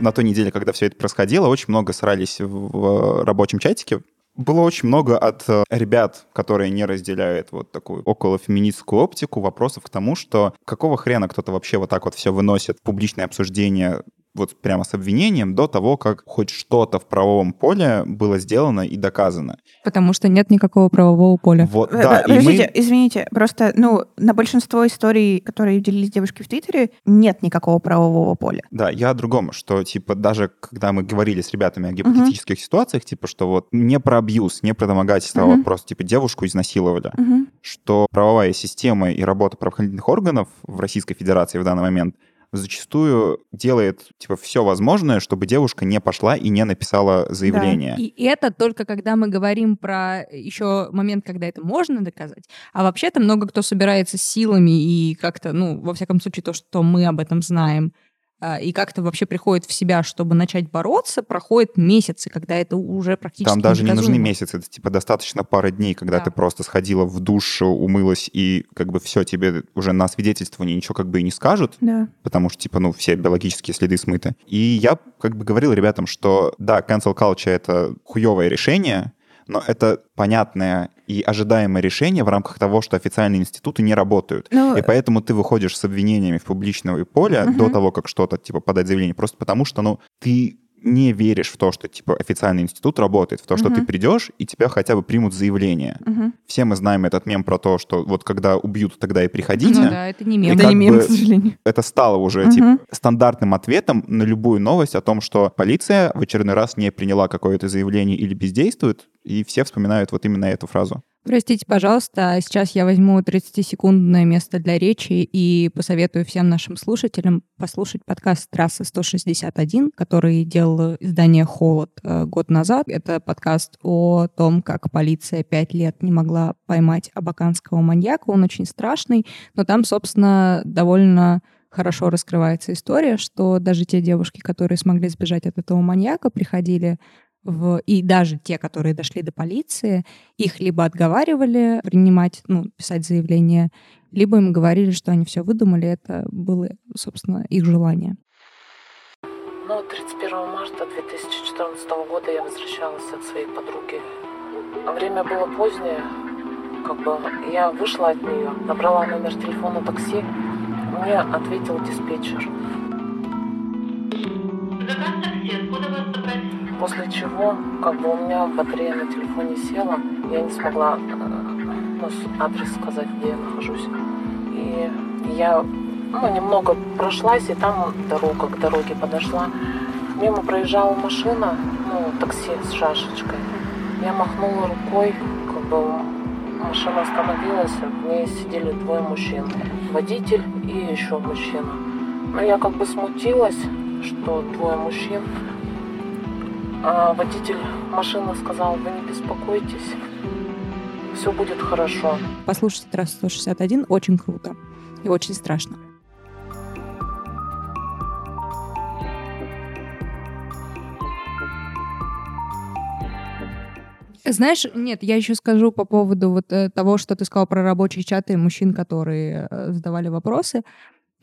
[SPEAKER 1] На той неделе, когда все это происходило, очень много срались в, в рабочем чатике. Было очень много от э, ребят, которые не разделяют вот такую околофеминистскую оптику, вопросов к тому, что какого хрена кто-то вообще вот так вот все выносит в публичное обсуждение вот прямо с обвинением до того, как хоть что-то в правовом поле было сделано и доказано.
[SPEAKER 3] Потому что нет никакого правового поля.
[SPEAKER 1] Вот,
[SPEAKER 2] Э,
[SPEAKER 1] да, и мы...
[SPEAKER 2] Подождите, извините, просто, ну, на большинство историй, которые делились девушки в Твиттере, нет никакого правового поля.
[SPEAKER 1] Да, я о другом, что, типа, даже когда мы говорили с ребятами о гипотетических ситуациях, типа, что вот не про абьюз, не про домогательство, а
[SPEAKER 2] Мгм.
[SPEAKER 1] вот просто, типа, девушку изнасиловали,
[SPEAKER 2] Мгм.
[SPEAKER 1] что правовая система и работа правоохранительных органов в Российской Федерации в данный момент зачастую делает, типа, все возможное, чтобы девушка не пошла и не написала заявление.
[SPEAKER 3] И это только когда мы говорим про еще момент, когда это можно доказать. А вообще-то много кто собирается силами и как-то, ну, во всяком случае, то, что мы об этом знаем, и как-то вообще приходит в себя, чтобы начать бороться, проходят месяцы, когда это уже практически
[SPEAKER 1] Там даже не нужны месяцы, это типа достаточно пары дней, когда
[SPEAKER 3] Да.
[SPEAKER 1] ты просто сходила в душ, умылась, и как бы все тебе уже на свидетельствование ничего как бы и не скажут,
[SPEAKER 2] Да.
[SPEAKER 1] потому что, типа, ну, все биологические следы смыты. И я как бы говорил ребятам, что да, cancel culture — это хуевое решение, но это понятное и ожидаемое решение в рамках того, что официальные институты не работают.
[SPEAKER 2] Ну,
[SPEAKER 1] И поэтому ты выходишь с обвинениями в публичное поле
[SPEAKER 2] Мгм.
[SPEAKER 1] до того, как что-то, типа, подать заявление, просто потому что, ну, ты не веришь в то, что, типа, официальный институт работает, в то, что
[SPEAKER 2] Мгм.
[SPEAKER 1] ты придешь, и тебя хотя бы примут заявление.
[SPEAKER 2] Мгм.
[SPEAKER 1] Все мы знаем этот мем про то, что вот когда убьют, тогда и приходите.
[SPEAKER 3] Ну да, это не мем.
[SPEAKER 2] Это не мем,
[SPEAKER 1] бы-
[SPEAKER 2] к сожалению.
[SPEAKER 1] Это стало уже
[SPEAKER 2] Мгм.
[SPEAKER 1] типа, стандартным ответом на любую новость о том, что полиция в очередной раз не приняла какое-то заявление или бездействует, и все вспоминают вот именно эту фразу.
[SPEAKER 3] Простите, пожалуйста, а сейчас я возьму 30-секундное место для речи и посоветую всем нашим слушателям послушать подкаст «Трасса 161», который делал издание «Холод» э, год назад. Это подкаст о том, как полиция пять лет не могла поймать абаканского маньяка. Он очень страшный, но там, собственно, довольно хорошо раскрывается история, что даже те девушки, которые смогли сбежать от этого маньяка, приходили в... и даже те, которые дошли до полиции, их либо отговаривали принимать, ну, писать заявление, либо им говорили, что они все выдумали, это было, собственно, их желание.
[SPEAKER 11] Но 31 марта 2014 года я возвращалась от своей подруги. Время было позднее, как бы я вышла от нее, набрала номер телефона такси, мне ответил диспетчер. После чего, как бы у меня батарея на телефоне села, я не смогла э, ну, адрес сказать, где я нахожусь. И я ну, немного прошлась, и там дорога к дороге подошла. Мимо проезжала машина, ну, такси с шашечкой. Я махнула рукой, как бы, машина остановилась, в ней сидели двое мужчин. Водитель и еще мужчина. Но я как бы смутилась, что двое мужчин. А водитель машины сказал, вы не беспокойтесь, все будет хорошо.
[SPEAKER 3] Послушайте трассу 161 очень круто и очень страшно. Знаешь, нет, я еще скажу по поводу вот э, того, что ты сказал про рабочие чаты мужчин, которые э, задавали вопросы.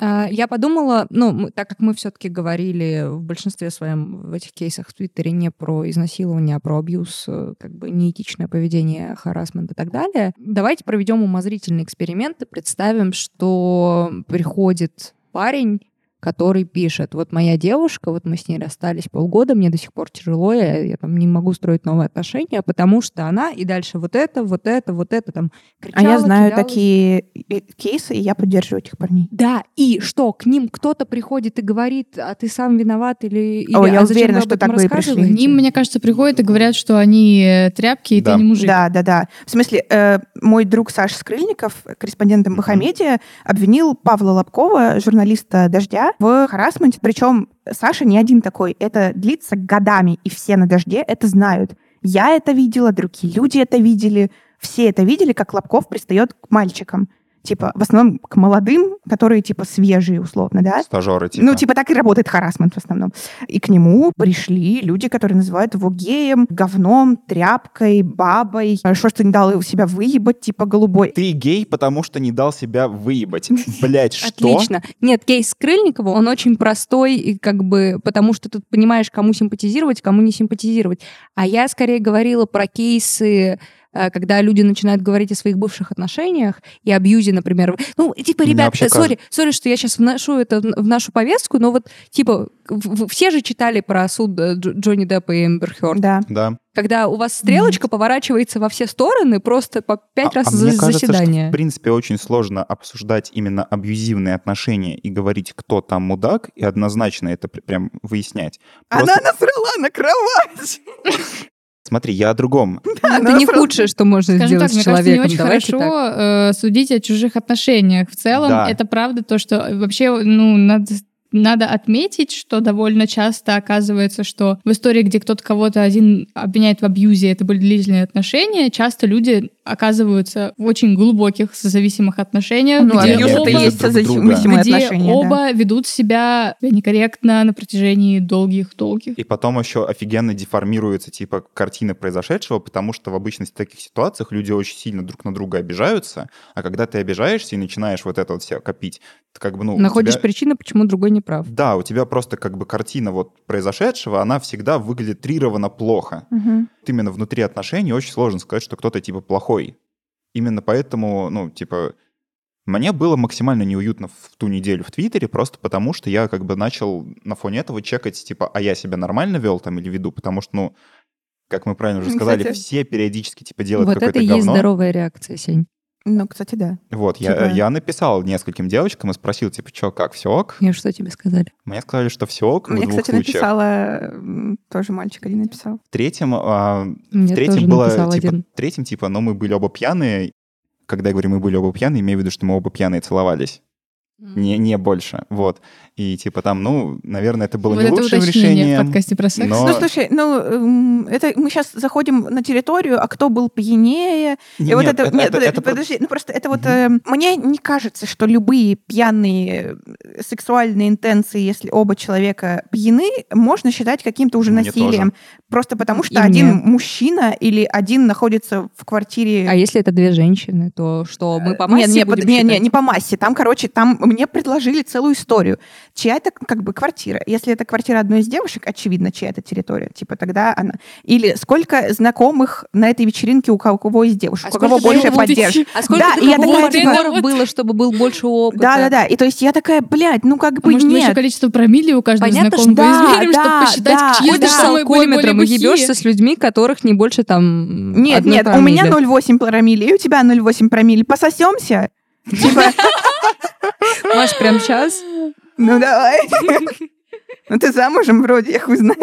[SPEAKER 3] А, Я подумала, ну, так как мы все-таки говорили в большинстве своем в этих кейсах в Твиттере не про изнасилование, а про абьюз, э, как бы неэтичное поведение, харасмент и так далее, давайте проведем умозрительный эксперимент и представим, что приходит парень, который пишет, вот моя девушка, вот мы с ней расстались полгода, мне до сих пор тяжело, я, я там не могу строить новые отношения, потому что она и дальше вот это, вот это, вот это там
[SPEAKER 2] А я
[SPEAKER 3] кричала,
[SPEAKER 2] знаю
[SPEAKER 3] кидалась.
[SPEAKER 2] такие э, кейсы, и я поддерживаю этих парней.
[SPEAKER 3] Да, и что, к ним кто-то приходит и говорит, а ты сам виноват или... или
[SPEAKER 2] О, я
[SPEAKER 3] «А
[SPEAKER 2] уверена,
[SPEAKER 3] вы
[SPEAKER 2] что так бы и пришли.
[SPEAKER 4] К
[SPEAKER 3] рассказываете?»
[SPEAKER 4] ним, мне кажется, приходят и говорят, что они э, тряпки, и
[SPEAKER 1] Да.
[SPEAKER 4] ты не мужик.
[SPEAKER 2] Да, да, да. В смысле, э, мой друг Саша Скрыльников, корреспондент Мухаммедия, обвинил Павла Лобкова, журналиста «Дождя», в харасменте. Причем Саша не один такой. Это длится годами, и все на «Дожде» это знают. Я это видела, другие люди это видели. Все это видели, как Лобков пристает к мальчикам. Типа, в основном к молодым, которые, типа, свежие, условно, да?
[SPEAKER 1] Стажеры, типа.
[SPEAKER 2] Ну, типа так и работает харасмент в основном. И к нему пришли люди, которые называют его геем, говном, тряпкой, бабой. Что, что не дал его себя выебать, типа голубой.
[SPEAKER 1] Ты гей, потому что не дал себя выебать. Блять, что?
[SPEAKER 3] Отлично. Нет, кейс Крыльникова, он очень простой, и как бы, потому что тут понимаешь, кому симпатизировать, кому не симпатизировать. А я скорее говорила про кейсы когда люди начинают говорить о своих бывших отношениях и абьюзе, например. Ну, типа, ребят, э, сори, сори, что я сейчас вношу это в нашу повестку, но вот, типа, все же читали про суд э, Дж- Джонни Деппа и Эмбер Хёрд.
[SPEAKER 2] Да.
[SPEAKER 1] Да.
[SPEAKER 3] Когда у вас стрелочка поворачивается во все стороны просто по пять раз
[SPEAKER 1] а
[SPEAKER 3] за
[SPEAKER 1] мне кажется,
[SPEAKER 3] заседание.
[SPEAKER 1] что, в принципе, очень сложно обсуждать именно абьюзивные отношения и говорить, кто там мудак, и однозначно это пр- прям выяснять.
[SPEAKER 2] Она
[SPEAKER 1] Просто-
[SPEAKER 2] насрала на кровать!
[SPEAKER 1] Смотри, я о другом.
[SPEAKER 3] Это не худшее, что можно
[SPEAKER 4] Скажем
[SPEAKER 3] сделать
[SPEAKER 4] так, мне
[SPEAKER 3] с
[SPEAKER 4] кажется, не
[SPEAKER 3] человеком.
[SPEAKER 4] очень
[SPEAKER 3] Давайте
[SPEAKER 4] хорошо
[SPEAKER 3] так.
[SPEAKER 4] э, судить о чужих отношениях. В целом,
[SPEAKER 1] Да.
[SPEAKER 4] это правда то, что вообще, ну, надо надо отметить, что довольно часто оказывается, что в истории, где кто-то кого-то один обвиняет в абьюзе, это были длительные отношения, часто люди оказываются в очень глубоких созависимых отношениях,
[SPEAKER 2] Ну,
[SPEAKER 4] где
[SPEAKER 2] абьюз это
[SPEAKER 4] оба,
[SPEAKER 2] и есть созависимые
[SPEAKER 4] где
[SPEAKER 2] отношения. да.
[SPEAKER 4] оба ведут себя некорректно на протяжении долгих-долгих.
[SPEAKER 1] И потом еще офигенно деформируется типа картина произошедшего, потому что в обычности в таких ситуациях люди очень сильно друг на друга обижаются, а когда ты обижаешься и начинаешь вот это вот все копить, ты как бы, ну...
[SPEAKER 3] Находишь
[SPEAKER 1] тебя-
[SPEAKER 3] причину, почему другой не прав.
[SPEAKER 1] Да, у тебя просто как бы картина вот произошедшего, она всегда выглядит трированно плохо. Вот Именно внутри отношений очень сложно сказать, что кто-то типа плохой. Именно поэтому, ну, типа, мне было максимально неуютно в ту неделю в Твиттере, просто потому что я как бы начал на фоне этого чекать, типа, а я себя нормально вел там или веду, потому что, ну, как мы правильно уже сказали,
[SPEAKER 2] Кстати.
[SPEAKER 1] все периодически типа делают
[SPEAKER 3] Вот это
[SPEAKER 1] какое-то
[SPEAKER 3] и есть
[SPEAKER 1] говно.
[SPEAKER 3] здоровая реакция, Сень.
[SPEAKER 2] Ну, кстати, да.
[SPEAKER 1] Вот, я,
[SPEAKER 2] Типа-
[SPEAKER 1] я написал нескольким девочкам и спросил, типа, что, как, все ок?
[SPEAKER 3] И что тебе сказали?
[SPEAKER 1] Мне сказали, что все ок в
[SPEAKER 2] Мне,
[SPEAKER 1] двух
[SPEAKER 2] кстати,
[SPEAKER 1] случаях.
[SPEAKER 2] написала, тоже мальчик один написал.
[SPEAKER 1] В третьем, а, в третьем было, типа,
[SPEAKER 3] один.
[SPEAKER 1] в третьем, типа, но мы были оба пьяные. Когда я говорю, мы были оба пьяные, имею в виду, что мы оба пьяные целовались. Не, не больше, вот. И типа там, ну, наверное, это было
[SPEAKER 4] Вот
[SPEAKER 1] не
[SPEAKER 4] это
[SPEAKER 1] лучшим решением.
[SPEAKER 4] в подкасте про секс.
[SPEAKER 1] но-
[SPEAKER 2] Ну, слушай, ну, эм, это мы сейчас заходим на территорию, а кто был пьянее?
[SPEAKER 1] Не-
[SPEAKER 2] и вот
[SPEAKER 1] нет,
[SPEAKER 2] это,
[SPEAKER 1] это-
[SPEAKER 2] нет,
[SPEAKER 1] это-
[SPEAKER 2] подожди,
[SPEAKER 1] это
[SPEAKER 2] подожди, ну просто это вот эм, мне не кажется, что любые пьяные э, сексуальные интенции, если оба человека пьяны, можно считать каким-то уже насилием, просто потому что
[SPEAKER 3] И
[SPEAKER 2] один
[SPEAKER 3] мне.
[SPEAKER 2] мужчина или один находится в квартире.
[SPEAKER 3] А если это две женщины, то что, мы по массе
[SPEAKER 2] Нет, нет,
[SPEAKER 3] будем
[SPEAKER 2] под- не, не, не по массе. Там, короче, там мне предложили целую историю. Чья это как бы квартира? Если это квартира одной из девушек, очевидно, чья это территория. Типа тогда она. Или сколько знакомых на этой вечеринке у кого, у кого из девушек?
[SPEAKER 3] А
[SPEAKER 2] у кого больше поддержки?
[SPEAKER 3] А сколько
[SPEAKER 2] Да, и я такая, типа,
[SPEAKER 3] было, чтобы был больше опыта?
[SPEAKER 2] Да, да, да. И то есть я такая, блядь, ну как
[SPEAKER 4] А
[SPEAKER 2] бы
[SPEAKER 4] может, мы еще
[SPEAKER 2] нет.
[SPEAKER 4] количество промилле у каждого
[SPEAKER 3] Понятно,
[SPEAKER 4] знакомого
[SPEAKER 2] да,
[SPEAKER 4] измерим,
[SPEAKER 2] да,
[SPEAKER 4] чтобы посчитать,
[SPEAKER 2] да.
[SPEAKER 4] чьи
[SPEAKER 3] с
[SPEAKER 4] самые более
[SPEAKER 3] алкометром и
[SPEAKER 4] бухие.
[SPEAKER 3] ебешься с людьми, которых не больше там
[SPEAKER 2] Нет, нет, у меня
[SPEAKER 3] промилле.
[SPEAKER 2] 0,8 промилле, и у тебя 0,8 промилле. Пососемся? Типа,
[SPEAKER 3] Маш, прям сейчас?
[SPEAKER 2] ну давай. Ну ты замужем вроде, я хуй знаю.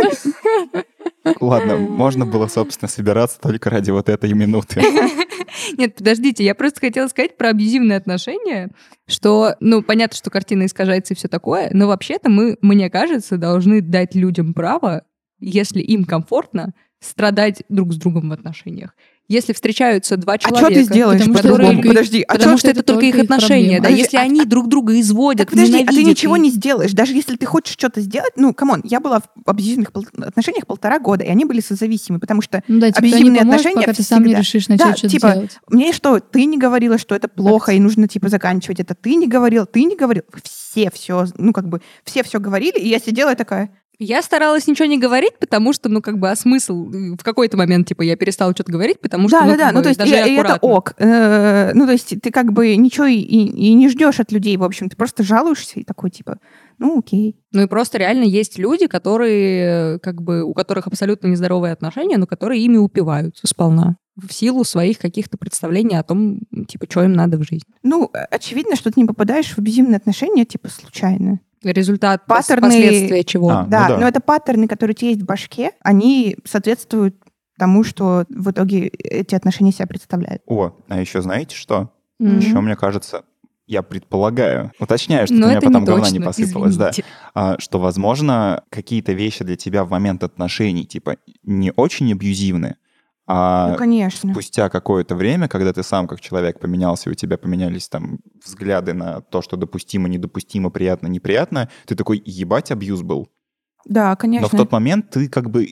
[SPEAKER 1] Ладно, можно было, собственно, собираться только ради вот этой минуты.
[SPEAKER 3] Нет, подождите, я просто хотела сказать про абьюзивные отношения, что, ну, понятно, что картина искажается и все такое, но вообще-то мы, мне кажется, должны дать людям право, если им комфортно, страдать друг с другом в отношениях. Если встречаются два человека...
[SPEAKER 2] А что ты сделаешь
[SPEAKER 3] потому что
[SPEAKER 2] по-другому?
[SPEAKER 3] только-
[SPEAKER 2] Подожди, а
[SPEAKER 3] потому
[SPEAKER 2] чё
[SPEAKER 3] что это только их отношения, да.
[SPEAKER 2] Подожди,
[SPEAKER 3] Если
[SPEAKER 2] а-
[SPEAKER 3] они друг друга изводят,
[SPEAKER 2] Так подожди, а ты ничего
[SPEAKER 3] и-
[SPEAKER 2] не сделаешь. Даже если ты хочешь что-то сделать, ну, come on, я была в абьюзивных пол- отношениях полтора года, и они были созависимы, потому что
[SPEAKER 4] Ну да, типа,
[SPEAKER 2] абьюзивные
[SPEAKER 4] поможешь,
[SPEAKER 2] отношения
[SPEAKER 4] пока ты сам не
[SPEAKER 2] всегда-
[SPEAKER 4] решишь начать
[SPEAKER 2] да,
[SPEAKER 4] что-то
[SPEAKER 2] типа,
[SPEAKER 4] делать.
[SPEAKER 2] Мне что, ты не говорила, что это плохо, и нужно, типа, заканчивать это. Ты не говорил, ты не говорил. Все все, ну, как бы, все все говорили, и я сидела и такая,
[SPEAKER 3] Я старалась ничего не говорить, потому что, ну, как бы, а смысл? э, В какой-то момент, типа, я перестала что-то говорить, потому что,
[SPEAKER 2] да,
[SPEAKER 3] ну,
[SPEAKER 2] да, да, ну, то есть,
[SPEAKER 3] даже
[SPEAKER 2] и, и это ок. Э, ну, то есть, ты как бы ничего и, и- не ждешь от людей, в общем, ты просто жалуешься и такой, типа, ну, окей.
[SPEAKER 3] Ну и просто реально есть люди, которые, э, как бы, у которых абсолютно нездоровые отношения, но которые ими упиваются сполна в силу своих каких-то представлений о том, типа, что им надо в жизни.
[SPEAKER 2] Ну, очевидно, что ты не попадаешь в абьюзивные отношения, типа, случайно.
[SPEAKER 3] Результат,
[SPEAKER 2] Паттерны-
[SPEAKER 3] последствия чего.
[SPEAKER 1] А, ну
[SPEAKER 2] да,
[SPEAKER 1] да.
[SPEAKER 2] но это паттерны, которые у тебя есть в башке, они соответствуют тому, что в итоге эти отношения себя представляют.
[SPEAKER 1] О, а еще знаете что?
[SPEAKER 3] Мгм.
[SPEAKER 1] Еще, мне кажется, я предполагаю, уточняю, что у меня потом
[SPEAKER 3] не
[SPEAKER 1] говна
[SPEAKER 3] точно,
[SPEAKER 1] не посыпалось, да,
[SPEAKER 3] извините.
[SPEAKER 1] а, что, возможно, какие-то вещи для тебя в момент отношений, типа, не очень абьюзивны, а
[SPEAKER 2] ну, конечно.
[SPEAKER 1] спустя какое-то время, когда ты сам как человек поменялся, и у тебя поменялись там взгляды на то, что допустимо, недопустимо, приятно, неприятно, ты такой, ебать, абьюз был.
[SPEAKER 2] Да, конечно.
[SPEAKER 1] Но в тот момент ты как бы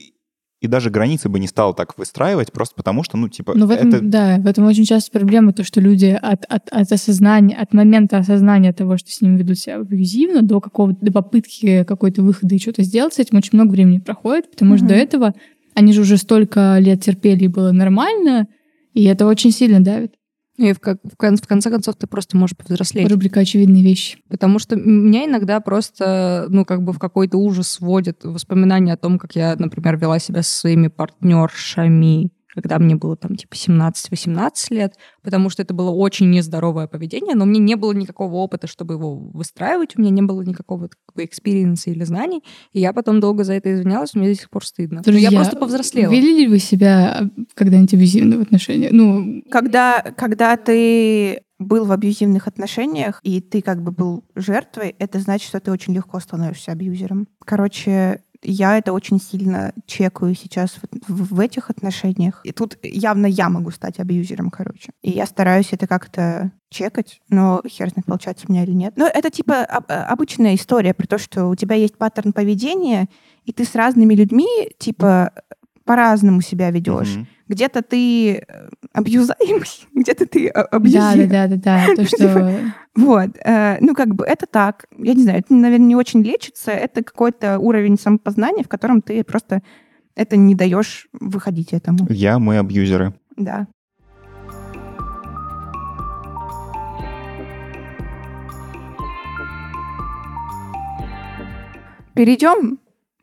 [SPEAKER 1] и даже границы бы не стал так выстраивать, просто потому что, ну, типа,
[SPEAKER 4] Но в этом,
[SPEAKER 1] это...
[SPEAKER 4] да, в этом очень часто проблема, то, что люди от, от, от осознания, от момента осознания того, что с ними ведут себя абьюзивно, до какого-то, до попытки какой-то выхода и что-то сделать с этим, очень много времени проходит, потому что
[SPEAKER 2] Мгм.
[SPEAKER 4] до этого они же уже столько лет терпели, и было нормально, и это очень сильно давит.
[SPEAKER 3] И в, как- в кон- в конце концов ты просто можешь повзрослеть.
[SPEAKER 4] Рубрика «Очевидные вещи».
[SPEAKER 3] Потому что меня иногда просто, ну, как бы в какой-то ужас сводят воспоминания о том, как я, например, вела себя со своими партнершами, когда мне было там типа 17-18 лет, потому что это было очень нездоровое поведение, но мне не было никакого опыта, чтобы его выстраивать, у меня не было никакого такого экспириенса или знаний, и я потом долго за это извинялась, мне до сих пор стыдно. Но я
[SPEAKER 4] Друзья,
[SPEAKER 3] просто повзрослела.
[SPEAKER 4] Вели ли вы себя когда-нибудь абьюзивно в отношениях? Ну,
[SPEAKER 2] Когда, когда ты был в абьюзивных отношениях, и ты как бы был жертвой, это значит, что ты очень легко становишься абьюзером. Короче, я это очень сильно чекаю сейчас в, в- этих отношениях. И тут явно я могу стать абьюзером, короче. И я стараюсь это как-то чекать, но хер знает, получается у меня или нет. Но это типа об- обычная история про то, что у тебя есть паттерн поведения, и ты с разными людьми типа по-разному себя ведешь.
[SPEAKER 1] Мгм.
[SPEAKER 2] Где-то ты э, абьюзаемый, где-то ты а-
[SPEAKER 4] да,
[SPEAKER 2] абьюзируемый.
[SPEAKER 4] да, да, да, да. То, что
[SPEAKER 2] Вот. э, Ну, как бы это так. Я не знаю, это, наверное, не очень лечится. Это какой-то уровень самопознания, в котором ты просто это не даешь выходить этому.
[SPEAKER 1] Я, мы абьюзеры.
[SPEAKER 2] Да. Перейдем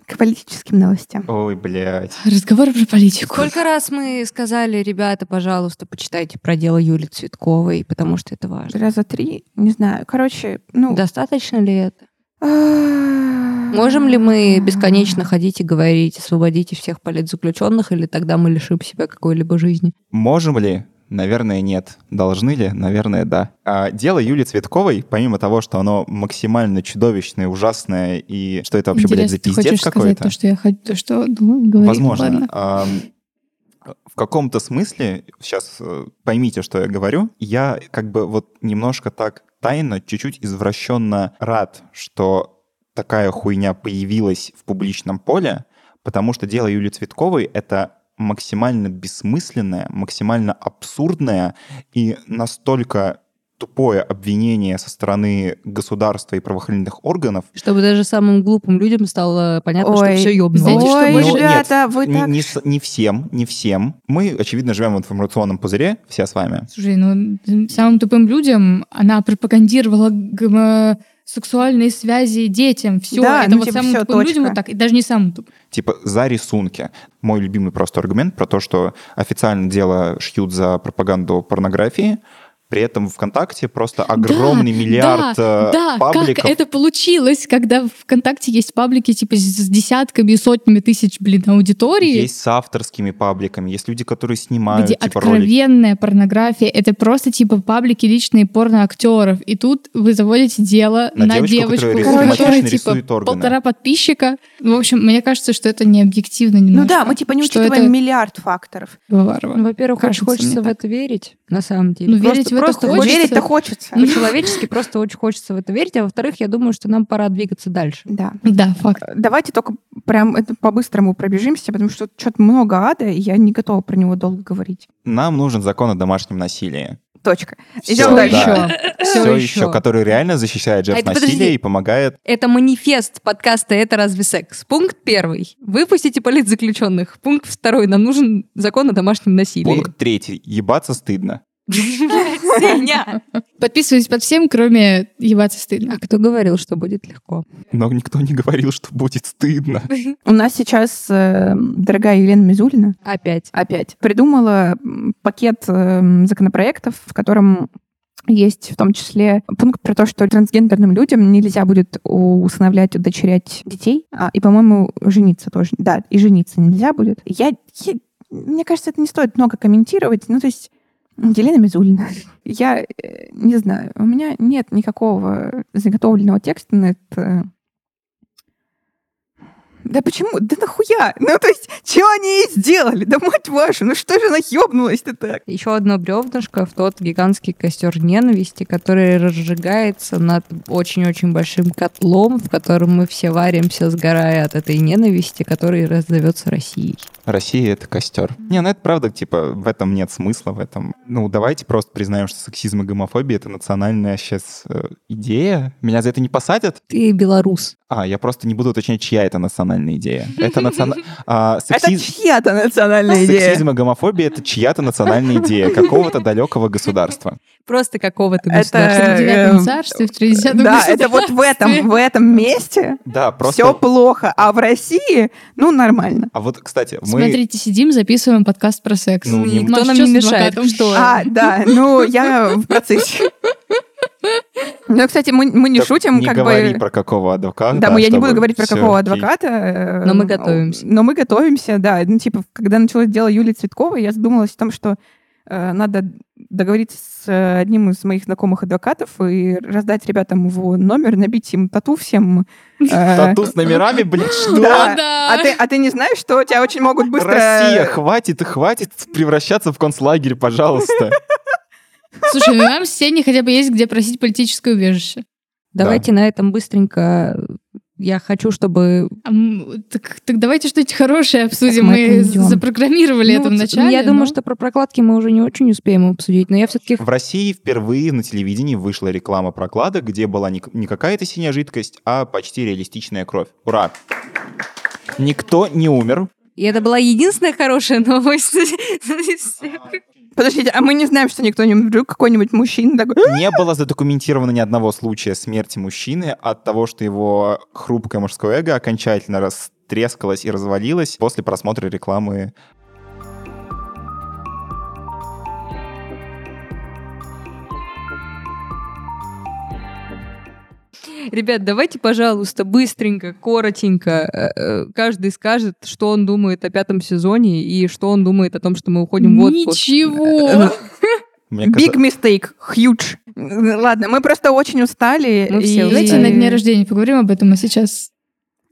[SPEAKER 2] к политическим новостям.
[SPEAKER 1] Ой, блядь.
[SPEAKER 4] разговор про политику.
[SPEAKER 3] Сколько раз мы сказали, ребята, пожалуйста, почитайте про дело Юли Цветковой, потому что это важно.
[SPEAKER 2] Раза три, не знаю. Короче, ну...
[SPEAKER 3] Достаточно ли это?
[SPEAKER 2] Можем
[SPEAKER 3] Можем ли мы бесконечно ходить и говорить, освободите всех политзаключенных, или тогда мы лишим себя какой-либо жизни?
[SPEAKER 1] Можем ли? Наверное, нет. Должны ли? Наверное, да. А дело Юли Цветковой, помимо того, что оно максимально чудовищное, ужасное, и что это вообще, блядь, за
[SPEAKER 4] Интересно,
[SPEAKER 1] пиздец какой-то?
[SPEAKER 4] то, что я хочу, то, что ну, говори,
[SPEAKER 1] Возможно. Ам, В каком-то смысле, сейчас э, поймите, что я говорю, я как бы вот немножко так тайно, чуть-чуть извращенно рад, что такая хуйня появилась в публичном поле, потому что дело Юлии Цветковой — это максимально бессмысленное, максимально абсурдное и настолько тупое обвинение со стороны государства и правоохранительных органов,
[SPEAKER 3] Чтобы даже самым глупым людям стало понятно, что
[SPEAKER 2] Ой,
[SPEAKER 3] все ёбнуло.
[SPEAKER 4] знаете, что
[SPEAKER 2] Ой,
[SPEAKER 4] больше-
[SPEAKER 1] Ну,
[SPEAKER 2] ребята, вы
[SPEAKER 1] не,
[SPEAKER 2] так...
[SPEAKER 1] не не всем, не всем. Мы, очевидно, живем в информационном пузыре, все с вами.
[SPEAKER 4] Слушай, ну самым тупым людям она пропагандировала гомосексуальные связи детям. Все,
[SPEAKER 2] Да,
[SPEAKER 4] это
[SPEAKER 2] ну,
[SPEAKER 4] вот
[SPEAKER 2] типа,
[SPEAKER 4] самым тупым
[SPEAKER 2] точка.
[SPEAKER 4] людям вот так. И даже не самым тупым.
[SPEAKER 1] Типа за рисунки. Мой любимый просто аргумент про то, что официально дело шьют за пропаганду порнографии, При этом ВКонтакте просто огромный
[SPEAKER 4] Да,
[SPEAKER 1] миллиард
[SPEAKER 4] да,
[SPEAKER 1] э,
[SPEAKER 4] да,
[SPEAKER 1] пабликов.
[SPEAKER 4] как это получилось, когда ВКонтакте есть паблики типа с десятками и сотнями тысяч, блин, аудитории,
[SPEAKER 1] Есть с авторскими пабликами, есть люди, которые снимают
[SPEAKER 4] где
[SPEAKER 1] типа ролики.
[SPEAKER 4] откровенная порнография, это просто типа паблики личные порноактеров, и тут вы заводите дело
[SPEAKER 1] На
[SPEAKER 4] на,
[SPEAKER 1] девочку, которая
[SPEAKER 4] девочку,
[SPEAKER 1] рисует
[SPEAKER 4] типа
[SPEAKER 1] органы.
[SPEAKER 4] полтора подписчика. В общем, мне кажется, что это не объективно немножко.
[SPEAKER 2] Ну да, мы типа не учитываем
[SPEAKER 4] это
[SPEAKER 2] миллиард факторов.
[SPEAKER 4] Варварово.
[SPEAKER 3] Ну, Во-первых, очень
[SPEAKER 4] Кажется
[SPEAKER 3] хочется в
[SPEAKER 4] так.
[SPEAKER 3] это верить, на самом деле.
[SPEAKER 4] Ну, верить в это
[SPEAKER 3] просто
[SPEAKER 4] хочется.
[SPEAKER 2] Верить-то хочется.
[SPEAKER 3] По-человечески просто очень хочется в это верить. А во-вторых, я думаю, что нам пора двигаться дальше.
[SPEAKER 2] Да.
[SPEAKER 4] Да, факт.
[SPEAKER 2] Давайте только прям это по-быстрому пробежимся, потому что что-то много ада, и я не готова про него долго говорить.
[SPEAKER 1] Нам нужен закон о домашнем насилии.
[SPEAKER 2] Точка.
[SPEAKER 1] Всё,
[SPEAKER 2] Идем
[SPEAKER 1] да.
[SPEAKER 2] дальше.
[SPEAKER 3] Всё
[SPEAKER 1] Все
[SPEAKER 3] ещё.
[SPEAKER 1] еще, который реально защищает жертв
[SPEAKER 3] А
[SPEAKER 1] насилия
[SPEAKER 3] подожди.
[SPEAKER 1] и помогает.
[SPEAKER 3] Это манифест подкаста «Это разве секс?» Пункт первый. Выпустите политзаключенных. Пункт второй. Нам нужен закон о домашнем насилии.
[SPEAKER 1] Пункт третий. Ебаться стыдно.
[SPEAKER 3] Сеня!
[SPEAKER 4] Подписываюсь под всем, кроме ебаться стыдно.
[SPEAKER 3] А кто говорил, что будет легко?
[SPEAKER 1] Но никто не говорил, что будет стыдно.
[SPEAKER 2] У нас сейчас э, дорогая Елена Мизулина
[SPEAKER 3] Опять.
[SPEAKER 2] опять придумала пакет э, законопроектов, в котором есть в том числе пункт про то, что трансгендерным людям нельзя будет усыновлять, удочерять детей, а, и, по-моему, жениться тоже. Да, и жениться нельзя будет. Я, я- мне кажется, это не стоит много комментировать. Ну, то есть Елена Мизулина. Я э, не знаю, у меня нет никакого заготовленного текста на это. Да почему? Да нахуя? Ну, то есть, что они ей сделали? Да мать вашу, ну что же она ёбнулась-то так?
[SPEAKER 3] Еще одно бревнышко в тот гигантский костер ненависти, который разжигается над очень-очень большим котлом, в котором мы все варимся, сгорая от этой ненависти, который раззовется Россией.
[SPEAKER 1] Россия — это костер. Не, ну это правда, типа, в этом нет смысла, в этом... Ну, давайте просто признаем, что сексизм и гомофобия — это национальная сейчас э, идея. Меня за это не посадят?
[SPEAKER 3] Ты белорус.
[SPEAKER 1] А, я просто не буду уточнять, чья это национальная идея. Это национальная...
[SPEAKER 2] Это чья-то национальная идея.
[SPEAKER 1] Сексизм и гомофобия — это чья-то национальная идея какого-то далекого государства.
[SPEAKER 3] Просто какого-то
[SPEAKER 2] Это,
[SPEAKER 3] государства.
[SPEAKER 4] В девятом
[SPEAKER 2] эм,
[SPEAKER 4] царстве, в тридцатом
[SPEAKER 2] Да, это вот в этом, в этом месте
[SPEAKER 1] Да, просто...
[SPEAKER 2] все плохо, а в России, ну, нормально.
[SPEAKER 1] А вот, кстати, мы...
[SPEAKER 4] Смотрите, сидим, записываем подкаст про секс.
[SPEAKER 1] Ну, не-
[SPEAKER 3] Никто
[SPEAKER 4] Маш,
[SPEAKER 3] нам не мешает. Что?
[SPEAKER 2] А, да, ну, я в процессе. Ну, кстати, мы, мы не
[SPEAKER 1] Так
[SPEAKER 2] шутим,
[SPEAKER 1] не
[SPEAKER 2] как
[SPEAKER 1] говори
[SPEAKER 2] бы...
[SPEAKER 1] про какого адвоката.
[SPEAKER 2] Да, мы, я не буду говорить про какого адвоката. э,
[SPEAKER 3] Но мы готовимся.
[SPEAKER 2] Но мы готовимся, да. Ну, типа, когда началось дело Юлии Цветковой, я задумалась о том, что э, надо договориться с э, одним из моих знакомых адвокатов и раздать ребятам его номер, набить им тату всем. э,
[SPEAKER 1] Тату с номерами, блядь, что?
[SPEAKER 2] Да.
[SPEAKER 4] Да.
[SPEAKER 2] А ты, а ты не знаешь, что тебя очень могут быстро...
[SPEAKER 1] Россия, хватит, хватит превращаться в концлагерь, пожалуйста.
[SPEAKER 4] Слушай, ну нам в Сене хотя бы есть где просить политическое убежище.
[SPEAKER 3] Давайте на этом быстренько... Я хочу, чтобы...
[SPEAKER 4] А, так, так давайте что-нибудь хорошее обсудим.
[SPEAKER 3] мы
[SPEAKER 4] Мы,
[SPEAKER 3] идём.
[SPEAKER 4] запрограммировали
[SPEAKER 3] Ну,
[SPEAKER 4] это в
[SPEAKER 3] вот
[SPEAKER 4] начале.
[SPEAKER 3] Я думаю,
[SPEAKER 4] но-
[SPEAKER 3] что про прокладки мы уже не очень успеем обсудить, но я все-таки...
[SPEAKER 1] В России впервые на телевидении вышла реклама прокладок, где была не, не какая-то синяя жидкость, а почти реалистичная кровь. Ура! Никто не умер.
[SPEAKER 3] И это была единственная хорошая новость.
[SPEAKER 2] Подождите, а мы не знаем, что никто не... Вдруг какой-нибудь мужчина такой...
[SPEAKER 1] Не было задокументировано ни одного случая смерти мужчины от того, что его хрупкое мужское эго окончательно растрескалось и развалилось после просмотра рекламы.
[SPEAKER 3] Ребят, давайте, пожалуйста, быстренько, коротенько, э, э, каждый скажет, что он думает о пятом сезоне и что он думает о том, что мы уходим в отпуск.
[SPEAKER 4] Ничего.
[SPEAKER 2] Big mistake, huge. Ладно, мы просто очень устали.
[SPEAKER 3] Мы все
[SPEAKER 2] и-
[SPEAKER 4] Давайте на дне рождения поговорим об этом, а сейчас...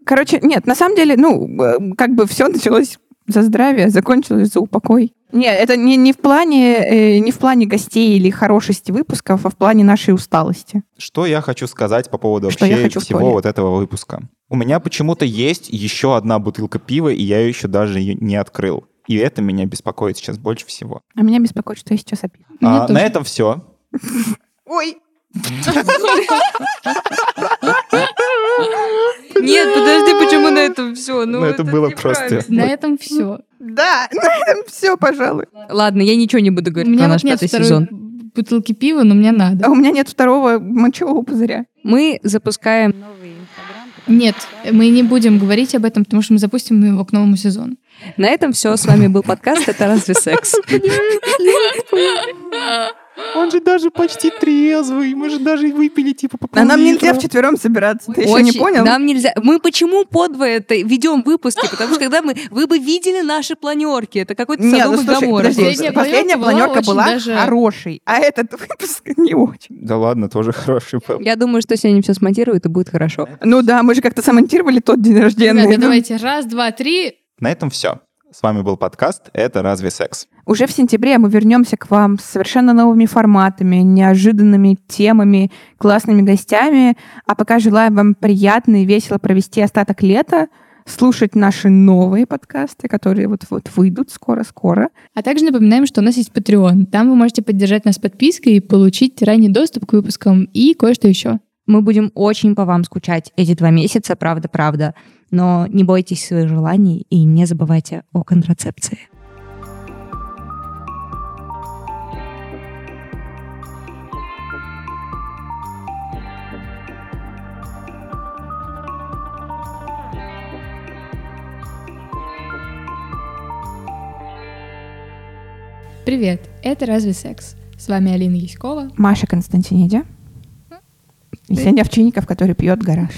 [SPEAKER 2] Короче, нет, на самом деле, ну, э, как бы все началось за здравие, закончилось за упокой. Нет, это не, не, в плане, э, не в плане гостей или хорошести выпусков, а в плане нашей усталости.
[SPEAKER 1] Что я хочу сказать по поводу
[SPEAKER 2] Что я
[SPEAKER 1] вообще всего вот этого выпуска? У меня почему-то есть еще одна бутылка пива, и я ее еще даже ее не открыл. И это меня беспокоит сейчас больше всего.
[SPEAKER 2] А меня беспокоит, что я сейчас опишу.
[SPEAKER 4] Меня
[SPEAKER 1] А, на этом все.
[SPEAKER 2] Ой,
[SPEAKER 3] Нет, подожди, почему на этом все? Ну,
[SPEAKER 1] Ну, это было просто-
[SPEAKER 4] На этом все.
[SPEAKER 2] да, на этом все, пожалуй.
[SPEAKER 3] Ладно, я ничего не буду
[SPEAKER 4] У
[SPEAKER 3] говорить
[SPEAKER 4] меня
[SPEAKER 3] про наш
[SPEAKER 4] нет
[SPEAKER 3] пятый
[SPEAKER 4] второй
[SPEAKER 3] сезон.
[SPEAKER 4] бутылки пива, но мне
[SPEAKER 2] А
[SPEAKER 4] надо.
[SPEAKER 2] у меня нет второго мочевого пузыря.
[SPEAKER 3] Мы запускаем
[SPEAKER 4] Нет, мы не будем говорить об этом, потому что мы запустим его к новому сезону.
[SPEAKER 3] На этом все. С вами был подкаст «Это разве секс?»
[SPEAKER 1] Он же даже почти трезвый. Мы же даже выпили типа по
[SPEAKER 2] А нам нельзя вчетвером собираться. Ты еще не понял?
[SPEAKER 3] Нам нельзя. Мы почему подвое это ведем выпуски? Потому что когда мы... Вы бы видели наши планерки. Это какой-то
[SPEAKER 2] Нет, ну
[SPEAKER 3] Гоморра
[SPEAKER 2] подожди,
[SPEAKER 3] просто.
[SPEAKER 4] Последняя
[SPEAKER 2] последняя
[SPEAKER 4] планерка была
[SPEAKER 2] была
[SPEAKER 4] даже-
[SPEAKER 2] хорошей, а этот выпуск не очень.
[SPEAKER 1] Да ладно, тоже хороший был.
[SPEAKER 3] Я думаю, что сегодня все смонтируют и будет хорошо.
[SPEAKER 2] Ну да, мы же как-то самонтировали тот день рождения.
[SPEAKER 4] Ребята, давайте раз, два, три.
[SPEAKER 1] На этом все. С вами был подкаст «Это разве секс?».
[SPEAKER 2] Уже в сентябре мы вернемся к вам с совершенно новыми форматами, неожиданными темами, классными гостями. А пока желаю вам приятно и весело провести остаток лета, слушать наши новые подкасты, которые вот-вот выйдут скоро-скоро.
[SPEAKER 4] А также напоминаем, что у нас есть Patreon. Там вы можете поддержать нас подпиской и получить ранний доступ к выпускам и кое-что еще.
[SPEAKER 3] Мы будем очень по вам скучать эти два месяца, правда-правда. Но не бойтесь своих желаний и не забывайте о контрацепции.
[SPEAKER 4] Привет, это «Разве секс?». С вами Алина Яськова.
[SPEAKER 2] Маша Константиниди. И Сеня Овчинников, который пьет гараж.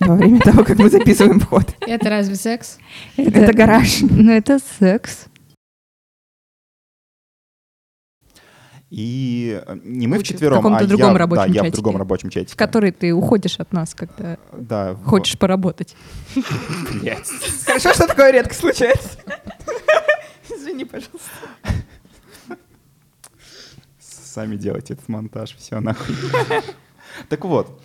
[SPEAKER 2] Во время того, как мы записываем вход.
[SPEAKER 4] Это «Разве секс?».
[SPEAKER 2] Это гараж.
[SPEAKER 3] Ну, это секс.
[SPEAKER 1] И э, не мы
[SPEAKER 3] В
[SPEAKER 1] вчетвером,
[SPEAKER 3] каком-то
[SPEAKER 1] а
[SPEAKER 3] другом
[SPEAKER 1] я,
[SPEAKER 3] рабочем
[SPEAKER 1] да, я в
[SPEAKER 3] чатике.
[SPEAKER 1] другом рабочем чатике.
[SPEAKER 3] В который ты уходишь от нас, когда
[SPEAKER 1] Да, в-
[SPEAKER 3] хочешь поработать.
[SPEAKER 1] Блядь.
[SPEAKER 2] Хорошо, что такое редко случается. Извини, пожалуйста.
[SPEAKER 1] Сами делайте этот монтаж, все нахуй. Так вот,